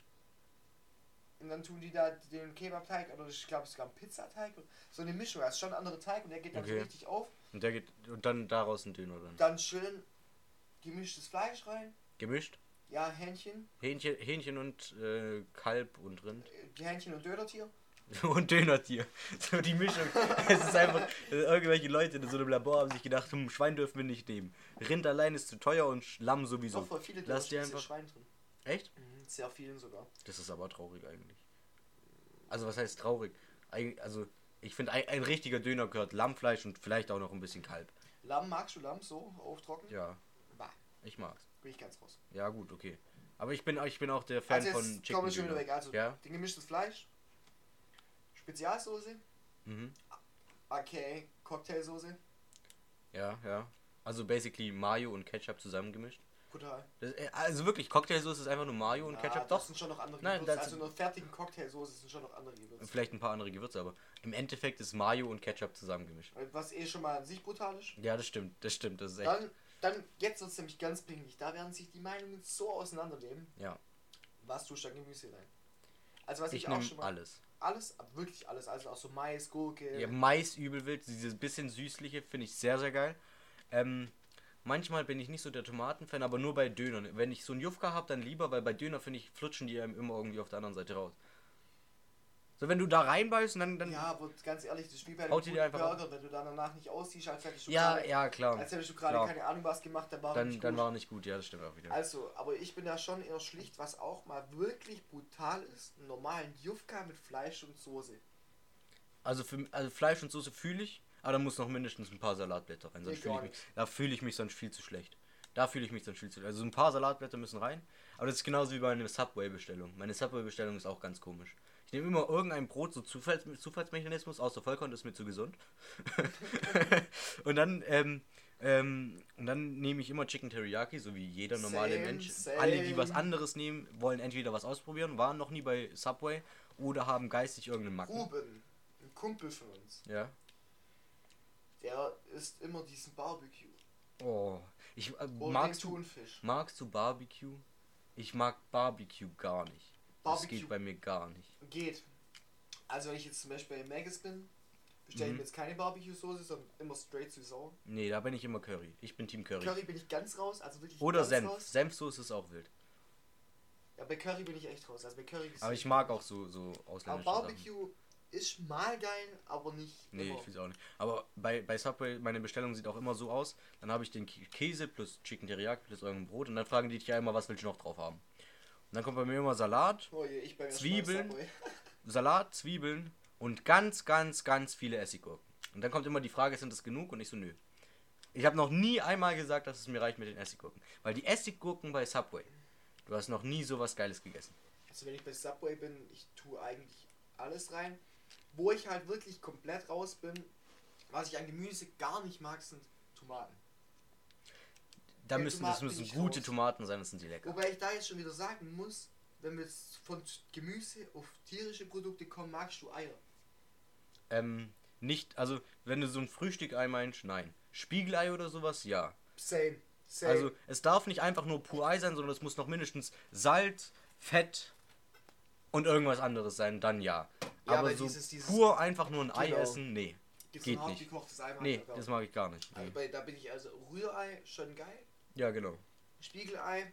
Und dann tun die da den Kebabteig oder ich glaube es sogar ein Pizzateig. So eine Mischung. Das ist schon ein anderer Teig und der geht dann so Okay. richtig auf. Und der geht und dann daraus ein Döner dann. Dann schön gemischtes Fleisch rein. Gemischt? Ja, Hähnchen. Hähnchen, Hähnchen und äh, Kalb und Rind. äh, Hähnchen und Dönertier. und Dönertier. So die Mischung. es ist einfach, äh, irgendwelche Leute in so einem Labor haben sich gedacht, hm, Schwein dürfen wir nicht nehmen. Rind allein ist zu teuer und Lamm sowieso. Doch voll viele Lass ja einfach- Schwein drin. Echt? Mhm, sehr vielen sogar. Das ist aber traurig eigentlich. Also was heißt traurig? Eig- Also ich finde ein, ein richtiger Döner gehört Lammfleisch und vielleicht auch noch ein bisschen Kalb. Lamm, magst du Lamm so auftrocken? Ja, Bah, ich mag's. bin ich ganz raus. Ja gut, okay. Aber ich bin, ich bin auch der Fan also von Chicken wir schon wieder weg. Also Ja. den gemischtes Fleisch, Spezialsoße, Mhm. aka Cocktailsoße, Ja, ja. Also basically Mayo und Ketchup zusammengemischt. Brutal. Das, äh, also wirklich, Cocktailsoße ist einfach nur Mayo und Ja, Ketchup. Das Doch, sind schon noch andere Nein, Gewürze. das- Also in einer fertigen Cocktailsoße sind schon noch andere Gewürze. vielleicht ein paar andere Gewürze, aber im Endeffekt ist Mayo und Ketchup zusammengemischt. Was eh schon mal an sich brutal ist. Ja, das stimmt, das stimmt, das ist echt. Dann, dann jetzt wird es nämlich ganz pingelig. Da werden sich die Meinungen so auseinandernehmen. Ja, Was tust du da Gemüse rein? Also was ich, ich auch schon mal... alles. Alles, aber wirklich alles. Also auch so Mais, Gurke. Ja, Mais übel wild, dieses bisschen süßliche finde ich sehr, sehr geil. Ähm, manchmal bin ich nicht so der Tomatenfan, aber nur bei Dönern. Wenn ich so einen Jufka habe, dann lieber, weil bei Döner finde ich, flutschen die einem immer irgendwie auf der anderen Seite raus. So, wenn du da reinbeißt und dann. dann Ja, aber ganz ehrlich, das wie bei einem Burger, wenn du dann danach nicht aussiehst, als hättest du ja, gerade, ja, klar. als hättest du gerade keine Ahnung was gemacht, dann war Dann, nicht dann gut. war er nicht gut, ja, das stimmt auch wieder. Also, aber ich bin da schon eher schlicht, was auch mal wirklich brutal ist, einen normalen Jufka mit Fleisch und Soße. Also, für, also Fleisch und Soße fühle ich, aber da muss noch mindestens ein paar Salatblätter rein. Sonst Nee, fühle ich gar mich, da fühle ich mich sonst viel zu schlecht. Da fühle ich mich sonst viel zu schlecht. Also ein paar Salatblätter müssen rein. Aber das ist genauso wie bei einer Subway-Bestellung. Meine Subway-Bestellung ist auch ganz komisch. Ich nehme immer irgendein Brot, so Zufalls Zufallsmechanismus, außer Vollkorn ist mir zu gesund. und dann, ähm, ähm, und dann nehme ich immer Chicken Teriyaki, so wie jeder normale Same, Mensch. same. Alle, die was anderes nehmen, wollen entweder was ausprobieren, waren noch nie bei Subway oder haben geistig irgendeinen Macken. Ruben, ein Kumpel von uns, Ja. Der isst immer diesen Barbecue. Oh. Ich, äh, Oder magst, den du, Thunfisch. magst du Barbecue? Ich mag Barbecue gar nicht. Das Barbecue. geht bei mir gar nicht. Geht. Also wenn ich jetzt zum Beispiel bei Maggis bin, bestelle ich Mhm. mir jetzt keine Barbecue-Soße, sondern immer straight zu sauer. Nee, da bin ich immer Curry. Ich bin Team Curry. Curry bin ich ganz raus, also wirklich Oder ganz Senf. raus. Senfsoße ist auch wild. Ja, bei Curry bin ich echt raus. Also bei Curry ist Aber ich mag auch so, so Aber ausländische Sachen. Barbecue ist mal geil, aber nicht Nee, immer. ich finde auch nicht. Aber bei, bei Subway, meine Bestellung sieht auch immer so aus. Dann habe ich den Kä- Käse plus Chicken Teriyaki plus irgendein Brot und dann fragen die dich ja immer, was willst du noch drauf haben? Und dann kommt bei mir immer Salat, Oh je, Zwiebeln. Salat, Zwiebeln und ganz, ganz, ganz viele Essiggurken. Und dann kommt immer die Frage, sind das genug? Und ich so, nö. Ich habe noch nie einmal gesagt, dass es mir reicht mit den Essiggurken. Weil die Essiggurken bei Subway, du hast noch nie sowas Geiles gegessen. Also wenn ich bei Subway bin, ich tue eigentlich alles rein. Wo ich halt wirklich komplett raus bin, was ich an Gemüse gar nicht mag, sind Tomaten. Da Ja, müssen, das Tomaten müssen bin ich gute raus. Tomaten sein, das sind die lecker. Wobei ich da jetzt schon wieder sagen muss, wenn wir jetzt von Gemüse auf tierische Produkte kommen, magst du Eier. Ähm, nicht, also, wenn du so ein Frühstück-Ei meinst, nein. Spiegelei oder sowas, ja. Same. Same. Also, es darf nicht einfach nur pur Ei sein, sondern es muss noch mindestens Salz, Fett und irgendwas anderes sein, dann ja. Ja, aber aber so dieses- dieses- pur einfach nur ein Ei Genau. essen, nee. Gibt's geht nicht. gekochtes Ei Nee, das mag ich gar nicht. Also Nee. bei, da bin ich also Rührei schon geil. Ja, genau. Spiegelei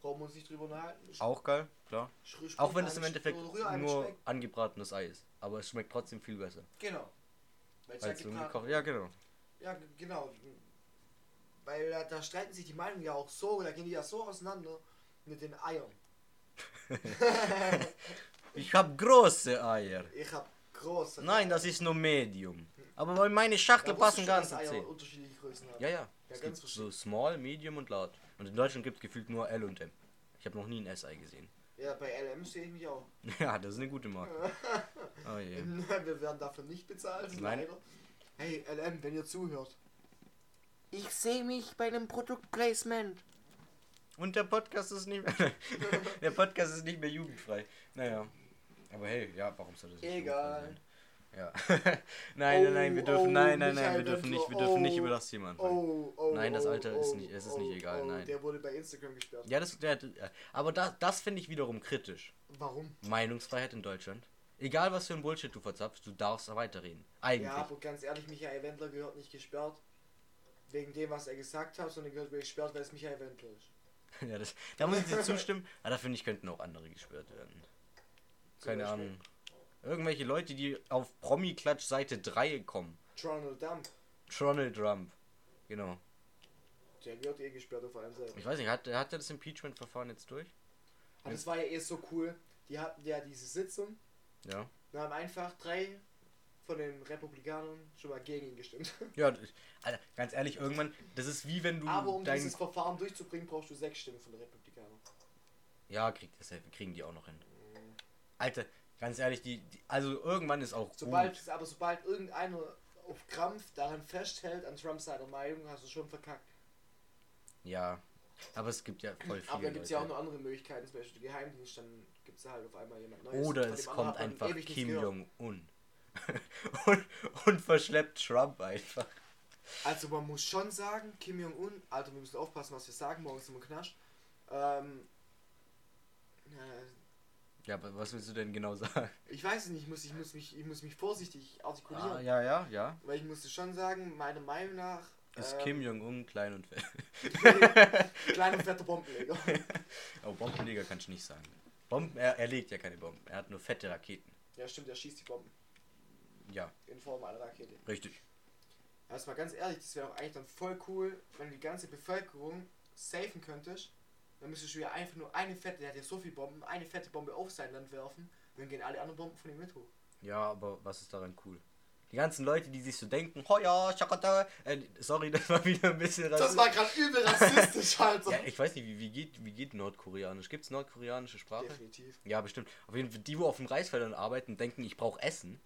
brauchen wir uns nicht drüber unterhalten. Auch geil, klar. Sch- Auch wenn es im Spiegelei Endeffekt nur Speck. angebratenes Ei ist. Aber es schmeckt trotzdem viel besser. Genau. Weil es gekocht. Ja, genau. Ja, genau. Weil da, da streiten sich die Meinungen ja auch so, da gehen die ja so auseinander mit den Eiern. Ich habe große Eier. Ich hab große. Nein, das ist nur Medium. Aber bei meine Schachtel Da passen Eier 10. unterschiedliche Größen haben. Ja, ja. Ja, ganz so. Small, Medium und Large. Und in Deutschland gibt es gefühlt nur L und M. Ich habe noch nie ein S-Ei gesehen. Ja, bei LM sehe ich mich auch. Ja, das ist eine gute Marke. Oh je. Wir werden dafür nicht bezahlt, Nein. leider. Hey, LM, wenn ihr zuhört. Ich sehe mich bei einem Produktplacement. Und der Podcast ist nicht mehr. der Podcast ist nicht mehr jugendfrei. Naja. Aber hey, ja, warum soll das nicht Egal. Ja. nein, nein, nein, wir Oh, dürfen, oh, nein, nein, nein, wir dürfen nicht, wir dürfen nicht oh, über das Thema anfangen. Oh, oh, Nein, das Alter ist nicht- es ist nicht egal, nein. Der wurde bei Instagram gesperrt. Ja, das, der, aber da, das finde ich wiederum kritisch. Warum? Meinungsfreiheit in Deutschland. Egal was für ein Bullshit du verzapfst, du darfst weiterreden. Eigentlich. Ja, aber ganz ehrlich, Michael Wendler gehört nicht gesperrt. Wegen dem, was er gesagt hat, sondern gehört gesperrt, weil es Michael Wendler ist. Ja, das, da muss ich dir zustimmen. Aber da finde ich, könnten auch andere gesperrt werden. Keine Beispiel Ahnung. Irgendwelche Leute, die auf Promi-Klatsch Seite 3 kommen. Donald Trump. Donald Trump. Genau. Der gehört eh gesperrt auf allen Seiten. Ich weiß nicht, hat, hat er das Impeachment-Verfahren jetzt durch? Aber das war ja eh so cool. Die hatten ja diese Sitzung. Ja. Da haben einfach drei von den Republikanern schon mal gegen ihn gestimmt. Ja, Alter, ganz ehrlich, irgendwann, das ist wie wenn du Aber um dein. dieses Verfahren durchzubringen, brauchst du sechs Stimmen von den Republikanern. Ja, kriegt das, kriegen die auch noch hin. Alter, ganz ehrlich, die, die also irgendwann ist auch Sobald, gut. aber sobald irgendeiner auf Krampf daran festhält, an Trumps seiner Meinung, hast du schon verkackt. Ja. Aber es gibt ja voll viele Aber dann gibt es ja auch noch andere Möglichkeiten, zum Beispiel Geheimdienst, dann gibt es halt auf einmal jemand Neues. Oder es kommt einfach Kim. Jong-un. und, und verschleppt Trump einfach. Also man muss schon sagen, Kim Jong-un, Alter, wir müssen aufpassen, was wir sagen, morgens im Knast. Ähm, äh, Ja, aber was willst du denn genau sagen? ich weiß es nicht, ich muss, ich muss, mich, ich muss mich vorsichtig artikulieren. Ah, ja, ja, ja. Weil ich musste schon sagen, meiner Meinung nach Ist ähm, Kim Jong-un klein und fett. kleiner fetter Bombenleger. Oh, Bombenleger kannst du nicht sagen. Bomben, er, er legt ja keine Bomben. Er hat nur fette Raketen. ja stimmt, er schießt die Bomben Ja, in Form einer Rakete. richtig. Also mal ganz ehrlich, das wäre doch eigentlich dann voll cool, wenn du die ganze Bevölkerung safen könntest. Dann müsstest du ja einfach nur eine fette, der hat ja so viel Bomben, eine fette Bombe auf sein Land werfen. Und dann gehen alle anderen Bomben von ihm mit hoch. Ja, aber was ist daran cool? Die ganzen Leute, die sich so denken, oh ja, Chakata, äh, sorry, das war wieder ein bisschen Das rassistisch. war gerade übel rassistisch, Alter. Ja, ich weiß nicht, wie, wie, geht, wie geht Nordkoreanisch? Gibt es nordkoreanische Sprache? Definitiv. Ja, bestimmt. Auf jeden Fall, die, wo auf den Reisfeldern arbeiten, denken, ich brauche Essen.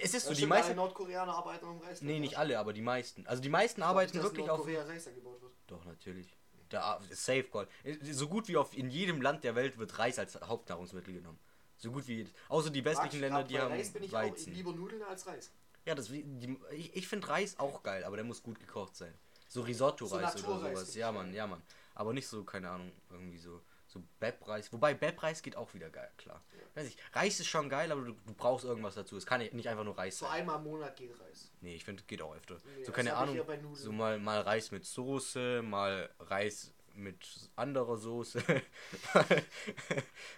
Es ist so, die meisten. Nordkoreaner arbeiten am Reis. Nee, nicht alle, aber die meisten. Also die meisten arbeiten wirklich auf. Nordkorea Reis angebaut wird. Doch, natürlich. Der Safe Call. So gut wie auf in jedem Land der Welt wird Reis als Hauptnahrungsmittel genommen. So gut wie jedes. Außer die westlichen Länder, die haben Reis bin ich Weizen. auch lieber Nudeln als Reis. Ja, das, wie- die, ich, ich finde Reis auch geil, aber der muss gut gekocht sein. So Risotto-Reis So oder sowas. Ja, ich Mann, ja, Mann. Aber nicht so, keine Ahnung, irgendwie so, so Beb-Reis. Wobei Beb-Reis geht auch wieder geil, klar. Weiß ich, Reis ist schon geil, aber du, du brauchst irgendwas dazu. Es kann nicht einfach nur Reis So sein. einmal im Monat geht Reis. Nee, ich finde, geht auch öfter. Nee, so, keine Ahnung, so mal, mal Reis mit Soße, mal Reis mit anderer Soße,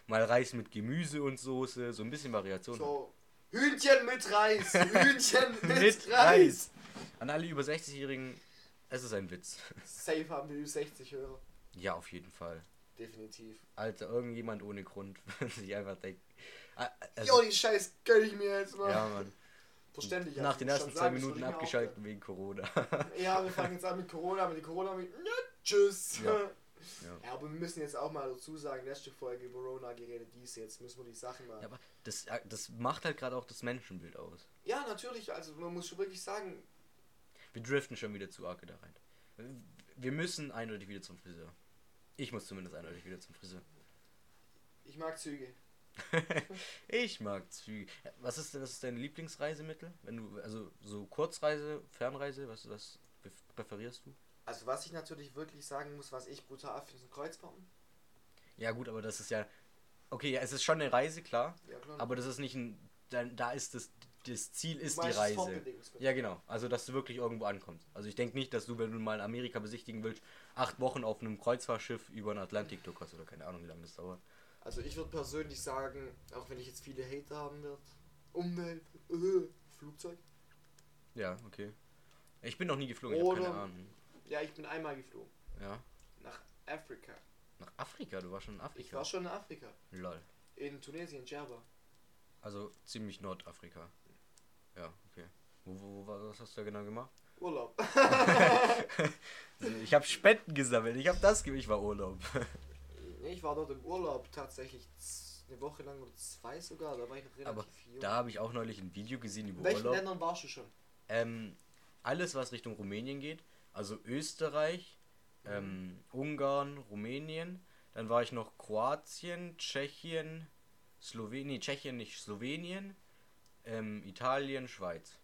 mal, Reis mit Gemüse und Soße, so ein bisschen Variation. So, Hühnchen mit Reis. Hühnchen mit, mit Reis. Reis. An alle über 60-Jährigen, es ist ein Witz. Safe haben wir 60 Hörer. Ja, auf jeden Fall. Definitiv. Alter, irgendjemand ohne Grund sich einfach denken. Ah, Also, Jo, die Scheiß gönn ich mir jetzt mal. ja, Mann. Verständlich. Nach also den ersten zwei sagen, Minuten mir auch abgeschaltet wegen Corona. Ja, wir fangen jetzt an mit Corona, mit Corona mit. Ja, tschüss. Ja. Ja. Ja. aber wir müssen jetzt auch mal dazu sagen, letzte Folge über Corona geredet, dies jetzt müssen wir die Sachen mal. Ja, aber das, äh, das macht halt gerade auch das Menschenbild aus. Ja, natürlich, also man muss schon wirklich sagen, Wir driften schon wieder zu arg da rein. Wir müssen eindeutig wieder zum Friseur. Ich muss zumindest eindeutig wieder zum Friseur. ich mag Züge. ich mag Züge. Was ist denn, was ist dein Lieblingsreisemittel? Wenn du, also so Kurzreise, Fernreise, was, was präferierst du? Also was ich natürlich wirklich sagen muss, was ich brutal finde, sind Kreuzfahrten. Ja gut, aber das ist ja. Okay, ja, es ist schon eine Reise, klar. Ja, klar. Aber das ist nicht ein. Da, da ist das. Das Ziel ist die Reise. Ja, genau. Also, dass du wirklich irgendwo ankommst. Also, ich denke nicht, dass du, wenn du mal Amerika besichtigen willst, acht Wochen auf einem Kreuzfahrtschiff über den Atlantik tuckerst oder keine Ahnung, wie lange das dauert. Also ich würde persönlich sagen, auch wenn ich jetzt viele Hater haben werde, Umwelt, äh, Flugzeug. Ja, okay. Ich bin noch nie geflogen, ich habe keine Oder- Ahnung. Ja, ich bin einmal geflogen. Ja. Nach Afrika. Nach Afrika, du warst schon in Ich Afrika. war schon in Afrika. Lol. In Tunesien, Djerba. Also ziemlich Nordafrika. Ja, okay. Wo, wo, wo, was hast du da genau gemacht? Urlaub. Also, ich habe Spenden gesammelt, ich habe das gemacht, ich war Urlaub. Nee, ich war dort im Urlaub tatsächlich eine Woche lang oder zwei sogar. Da war ich noch relativ Aber jung. da habe ich auch neulich ein Video gesehen In über welchen Urlaub. Ländern warst du schon? Ähm, alles, was Richtung Rumänien geht, also Österreich, ähm, Ungarn, Rumänien, dann war ich noch Kroatien, Tschechien, Slowenien, Tschechien nicht, Slowenien, ähm, Italien, Schweiz.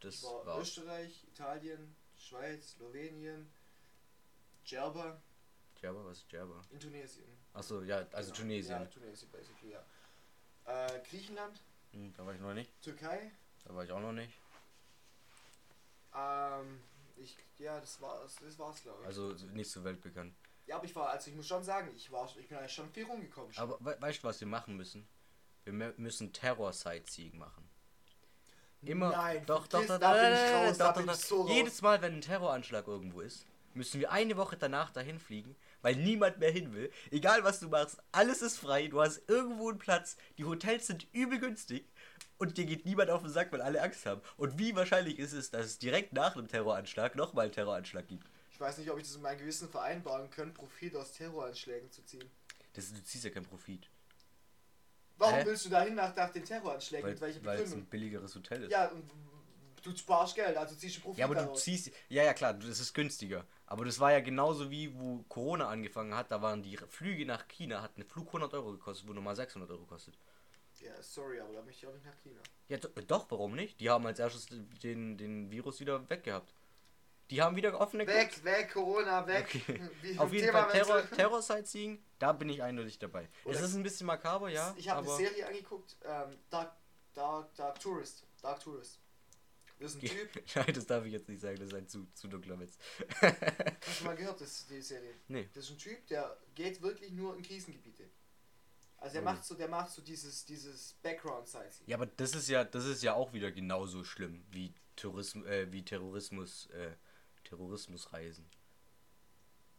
Das war war's. Österreich, Italien, Schweiz, Slowenien, Djerba, Djerba, was ist Djerba? in Tunesien. Achso, ja, also Genau. Tunesien. Ja, Tunesien, basically, ja. Äh, Griechenland, Hm, da war ich noch nicht. Türkei, Da war ich auch noch nicht. ähm, ich, ja, das war's, das war's, glaube ich. Also nicht so weltbekannt. ja, aber ich war, also ich muss schon sagen, ich war, ich bin eigentlich schon viel rumgekommen. schon. Aber we weißt du, was wir machen müssen? Wir mü- müssen Terror-Sightseeing machen. Immer. Nein, doch, doch, doch, da doch, bin ich doch, raus, doch, doch, doch. so. Jedes Mal, wenn ein Terroranschlag irgendwo ist, müssen wir eine Woche danach dahin fliegen, weil niemand mehr hin will. Egal was du machst, alles ist frei, du hast irgendwo einen Platz, die Hotels sind übel günstig und dir geht niemand auf den Sack, weil alle Angst haben. Und wie wahrscheinlich ist es, dass es direkt nach einem Terroranschlag nochmal einen Terroranschlag gibt? Ich weiß nicht, ob ich das in meinem Gewissen vereinbaren kann, Profit aus Terroranschlägen zu ziehen. Das, du ziehst ja keinen Profit. Warum Hä? willst du dahin nach, nach den Terroranschlägen? Weil Mit welcher weil es ein billigeres Hotel ist. Ja, und du sparst Geld, also ziehst du Profit Ja, aber du daraus. ziehst. Ja, ja, klar, das ist günstiger. Aber das war ja genauso wie, wo Corona angefangen hat. Da waren die Flüge nach China, hat eine Flug 100 Euro gekostet, wo normal 600 Euro kostet. Ja, sorry, aber da möchte ich auch nicht nach China. Ja, do, doch, warum nicht? Die haben als erstes den, den Virus wieder weggehabt. Die haben wieder offene Weg, weg, Corona, weg. Okay. Auf jeden Thema Fall Terror. Terror Sightseeing, da bin ich eindeutig dabei. Oder- es ist ein bisschen makaber, ja. Ich habe eine Serie angeguckt, ähm, Dark, Dark, Dark Tourist. Dark Tourist. Das ist ein Typ, Nein, das darf ich jetzt nicht sagen, das ist ein zu, zu dunkler Witz. hast du mal gehört, das, die Serie? Nee. Das ist ein Typ, der geht wirklich nur in Krisengebiete. Also der Oh. macht so, der macht so dieses, dieses Background-Sightseeing. Ja, aber das ist ja, das ist ja auch wieder genauso schlimm wie Tourismus, äh, wie Terrorismus, äh, Terrorismusreisen.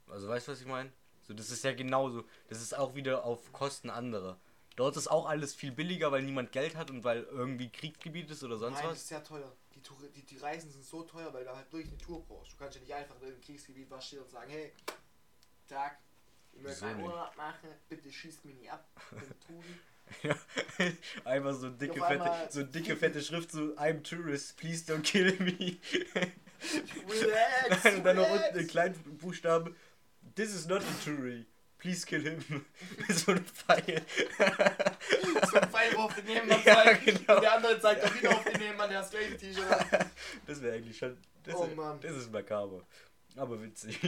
Also weißt du, was ich meine? So, das ist ja genauso. Das ist auch wieder auf Kosten anderer. Dort ist auch alles viel billiger, weil niemand Geld hat und weil irgendwie Kriegsgebiet ist oder sonst Nein, das was. ist sehr teuer. Die, Tour, die, die Reisen sind so teuer, weil du halt wirklich eine Tour brauchst. Du kannst ja nicht einfach in irgendeinem Kriegsgebiet was stehen und sagen, hey, Tag, ich möchte einen? Urlaub machen, bitte schießt mich nicht ab. Ich bin Touri. Ja, Einfach so dicke, fette, so dicke, fette Schrift, so I'm tourist, please don't kill me. Relax, und dann noch unten in kleinen Buchstaben, this is not a tourist, please kill him. so ein Pfeil. So ein Pfeil, wo auf den Nebenmann Ja, zeigt. genau. Und der andere zeigt auch wieder auf den Nebenmann, der das gleiche T-Shirt hat. Das wäre eigentlich schon. Das, Oh wär- Mann. das ist makaber. Aber witzig.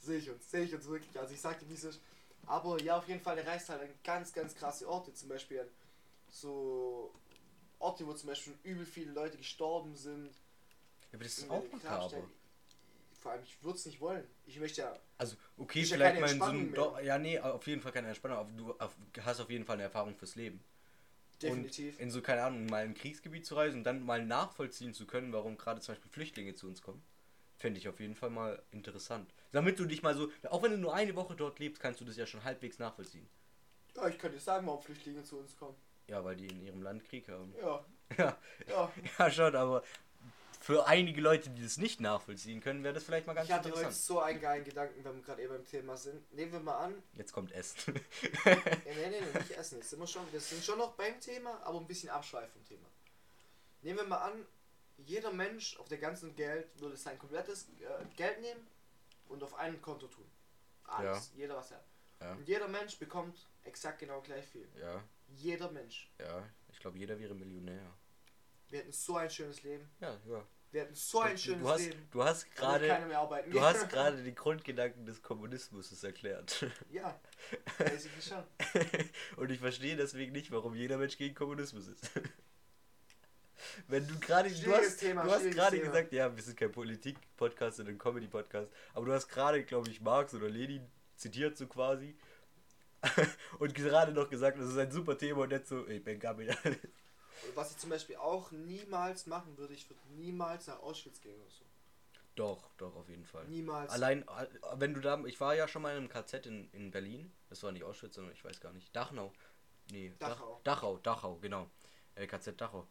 sehe ich uns, sehe ich uns wirklich. Also ich sagte, wie es ist. Aber ja, auf jeden Fall, der reist halt an ganz, ganz krasse Orte. Zum Beispiel an so Orte, wo zum Beispiel übel viele Leute gestorben sind. Aber das ist auch makaber. Vor allem, ich würde es nicht wollen. Ich möchte ja. Also, okay, ja vielleicht keine mal in so einem. Doch, ja, nee, auf jeden Fall keine Entspannung, aber du auf, hast auf jeden Fall eine Erfahrung fürs Leben. Definitiv. Und in so, keine Ahnung, mal in ein Kriegsgebiet zu reisen und dann mal nachvollziehen zu können, warum gerade zum Beispiel Flüchtlinge zu uns kommen, fände ich auf jeden Fall mal interessant. Damit du dich mal so, auch wenn du nur eine Woche dort lebst, kannst du das ja schon halbwegs nachvollziehen. Ja, ich könnte sagen, warum Flüchtlinge zu uns kommen. Ja, weil die in ihrem Land Krieg haben. Ja, Ja, ja. ja schon, aber für einige Leute, die das nicht nachvollziehen können, wäre das vielleicht mal ganz Ich hatte heute interessant. so einen geilen Gedanken, wenn wir gerade eben beim Thema sind. Nehmen wir mal an, Jetzt kommt Essen. äh, nee, nee, nee, nicht essen. Jetzt sind wir, schon, wir sind schon noch beim Thema, aber ein bisschen abschweifen vom Thema. Nehmen wir mal an, jeder Mensch auf der ganzen Welt würde sein komplettes äh, Geld nehmen und auf ein Konto tun. Alles, jeder was er hat. Ja. Und jeder Mensch bekommt exakt genau gleich viel. ja, Jeder Mensch. ja, ich glaube, jeder wäre Millionär. Wir hätten so ein schönes Leben. Ja, ja. Wir hätten so ein Du- schönes du hast, Leben. du hast gerade du hast gerade die Grundgedanken des Kommunismus erklärt. ja, basically schon. Und ich verstehe deswegen nicht, warum jeder Mensch gegen Kommunismus ist. Wenn du gerade du hast, Thema, du hast gerade gesagt, ja, wir sind kein Politik-Podcast, sondern ein Comedy-Podcast, aber du hast gerade, glaube ich, Marx oder Lenin zitiert so quasi und gerade noch gesagt, das ist ein super Thema und nicht so, ey, Benjamin. Und was ich zum Beispiel auch niemals machen würde, ich würde niemals nach Auschwitz gehen oder so. Doch, doch, auf jeden Fall. Niemals. Allein, wenn du da, ich war ja schon mal in einem KZ in, in Berlin, das war nicht Auschwitz, sondern ich weiß gar nicht, Dachau. Nee, Dach- Dachau. Dachau, Dachau, genau. Äh, KZ Dachau.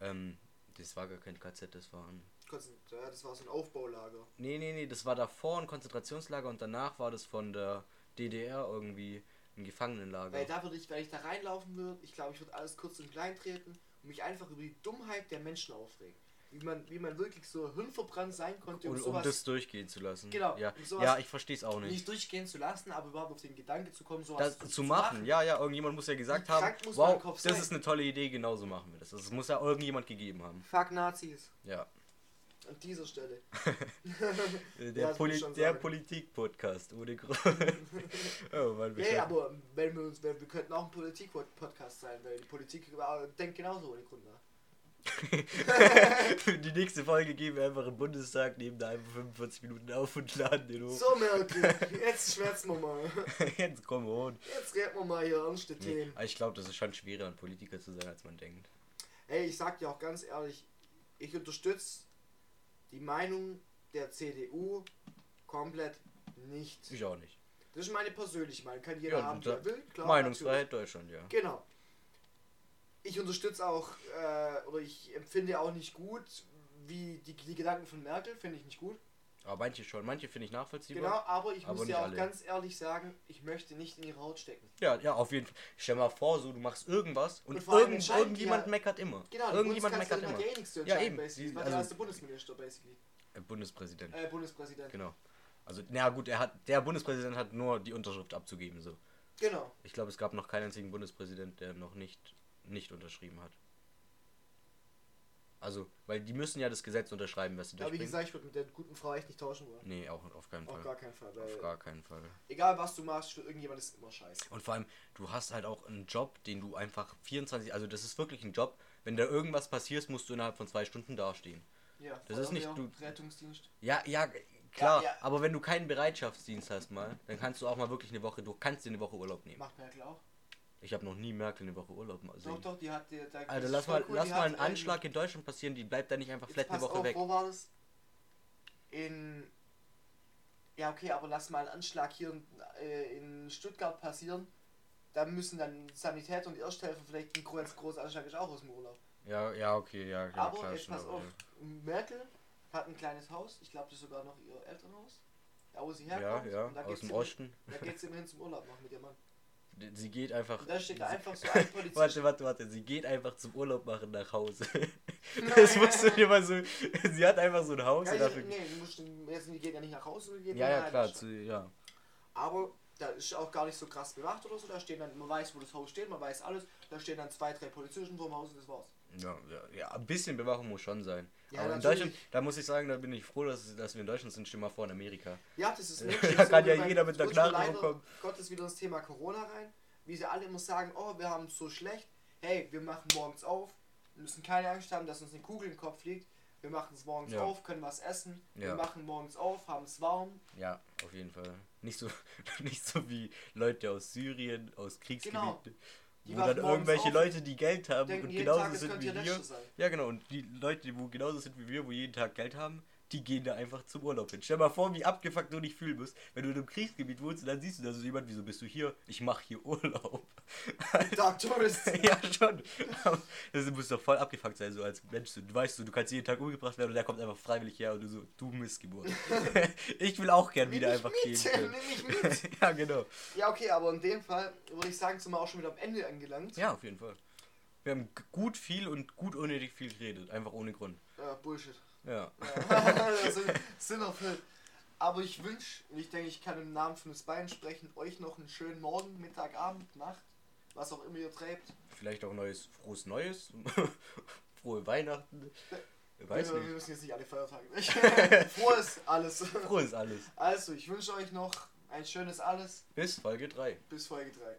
Ähm, das war gar kein KZ, das war ein. Ja, das war so ein Aufbaulager. Nee, nee, nee, das war davor ein Konzentrationslager und danach war das von der DDR irgendwie ein Gefangenenlager. Weil da würde ich, wenn ich da reinlaufen würde, ich glaube, ich würde alles kurz und klein treten und mich einfach über die Dummheit der Menschen aufregen. Wie man, wie man wirklich so hirnverbrannt sein konnte, um um sowas das durchgehen zu lassen. Genau, Ja, um ja ich verstehe es auch nicht. nicht durchgehen zu lassen, aber überhaupt auf den Gedanke zu kommen, sowas Das zu machen, ja, ja, irgendjemand muss ja gesagt haben, wow, das sein? ist eine tolle Idee, genauso machen wir das. Das muss ja irgendjemand gegeben haben. Fuck Nazis. Ja. An dieser Stelle. Der, muss Poli der. Politik-Podcast ohne Grund. oh Mann, können- aber wenn wir uns, wenn, wir könnten auch ein Politik-Podcast sein, weil die Politik äh, denkt genauso ohne Grund nach. Für die nächste Folge gehen wir einfach im Bundestag, nehmen da einfach 45 Minuten auf und laden den hoch. So, Merkel, jetzt schwärzen wir mal. Jetzt komm on. Jetzt reden wir mal hier ernste Nee, Themen. ich glaube, das ist schon schwerer, ein Politiker zu sein, als man denkt. Ey, ich sag dir auch ganz ehrlich, ich unterstütze die Meinung der CDU komplett nicht. Ich auch nicht. Das ist meine persönliche Meinung. Kann jeder Ja, haben, wie da- er will. Klar, Meinungsfreiheit Deutschland, ja. Genau. Ich unterstütze auch, äh, oder ich empfinde auch nicht gut, wie die, die Gedanken von Merkel, finde ich nicht gut. Aber manche schon, manche finde ich nachvollziehbar. Genau, aber ich aber muss dir auch alle. ganz ehrlich sagen, ich möchte nicht in ihre Haut stecken. Ja, ja, auf jeden Fall. Stell mal vor, so du machst irgendwas und, Und irgend, irgendjemand ja- meckert immer. Genau, irgendjemand meckert immer. ja eh nichts zu Ja, eben. basically. Sie- Weil also- der ist der Bundesminister, basically. Äh, Bundespräsident. Äh, Bundespräsident. Genau. Also, na gut, er hat, der Bundespräsident hat nur die Unterschrift abzugeben. So. Genau. Ich glaube, es gab noch keinen einzigen Bundespräsident, der noch nicht, nicht unterschrieben hat. Also, weil die müssen ja das Gesetz unterschreiben, was sie Ja, wie durchbringen. gesagt, ich würde mit der guten Frau echt nicht tauschen wollen. Nee, auch auf keinen Auf Fall. gar keinen Fall. Auf gar keinen Fall. egal was du machst, für irgendjemand ist immer scheiße. Und vor allem, du hast halt auch einen Job, den du einfach 24, also das ist wirklich ein Job, wenn da irgendwas passiert, musst du innerhalb von zwei Stunden dastehen. Ja, Das ist nicht du- Rettungsdienst. Ja, ja, klar, Ja, ja. aber wenn du keinen Bereitschaftsdienst hast mal, dann kannst du auch mal wirklich eine Woche, du kannst dir eine Woche Urlaub nehmen. Macht Merkel auch. Ich habe noch nie Merkel eine Woche Urlaub mal Doch, doch, die hat. Die, da, Alter, lass mal, cool, lass mal einen ähm, Anschlag in Deutschland passieren, die bleibt da nicht einfach vielleicht eine Woche auf, weg. Wo war das? In. Ja, okay, aber lass mal einen Anschlag hier in, äh, in Stuttgart passieren. Da müssen dann Sanitäter und Ersthelfer vielleicht ein groß, großer Anschlag ist auch aus dem Urlaub. Ja, ja, okay, ja, ja aber klar, jetzt pass auf, Merkel hat ein kleines Haus, ich glaube das ist sogar noch ihr Elternhaus. Da wo sie Ja, herkommt. ja, und da aus geht's dem Osten. Da geht sie immerhin zum Urlaub noch mit ihrem Mann. Sie geht einfach. Da steht einfach so ein Polizist. Warte, warte, warte. Sie geht einfach zum Urlaub machen nach Hause. Das musst du dir mal so. Sie hat einfach so ein Haus. Ja, und dafür, nee, jetzt, die gehen ja nicht nach Hause, die gehen ja, ja, klar. Zu, ja. Aber da ist auch gar nicht so krass bewacht oder so. Da stehen dann, man weiß, wo das Haus steht, man weiß alles. Da stehen dann zwei, drei Polizisten vor dem Haus und das war's. Ja, ja, ja, ein bisschen Bewachung muss schon sein. Ja, Aber in. Deutschland, da muss ich sagen, da bin ich froh, dass, dass wir in Deutschland sind. Stell mal vor, in Amerika. Ja, das ist Da wirklich kann ja jeder mit mir Knarre leider rumkommen. Gottes wieder ins Thema Corona rein. Wie sie alle immer sagen, oh, wir haben es so schlecht. Hey, wir machen morgens auf, müssen keine Angst haben, dass uns eine Kugel im Kopf liegt. Wir machen es morgens Ja. auf, können was essen. Wir Ja. machen morgens auf, haben es warm. Ja, auf jeden Fall. Nicht so, nicht so wie Leute aus Syrien, aus Kriegsgebieten. Genau. Die Wo dann irgendwelche auf, Leute, die Geld haben denken und genauso Tag, sind wie wir. Ja, genau. Und die Leute, die wo genauso sind wie wir, wo jeden Tag Geld haben, die gehen da einfach zum Urlaub hin. Stell mal vor, wie abgefuckt du dich fühlen musst, wenn du in einem Kriegsgebiet wohnst und dann siehst du da so jemand, wieso bist du hier? Ich mach hier Urlaub. Dark Tourist. ja, schon. Das muss doch voll abgefuckt sein, so als Mensch. Du weißt, du, du kannst jeden Tag umgebracht werden und der kommt einfach freiwillig her und du so, du Missgeburt. ich will auch gern wieder einfach gehen mit, können. nimm mich mit. ja, genau. Ja, okay, aber in dem Fall würde ich sagen, sind wir auch schon wieder am Ende angelangt. Ja, auf jeden Fall. Wir haben gut viel und gut unnötig viel geredet, einfach ohne Grund. Ja, Bullshit. Ja. Sind, sind erfüllt. Aber ich wünsche, und ich denke, ich kann im Namen von uns beiden sprechen, euch noch einen schönen Morgen, Mittag, Abend, Nacht, was auch immer ihr treibt. Vielleicht auch neues, frohes Neues. Frohe Weihnachten. Weiß wir, wir nicht. müssen jetzt nicht alle Feiertage. Frohes alles. Frohes alles. Also, ich wünsche euch noch ein schönes Alles. Bis Folge 3. Bis Folge 3.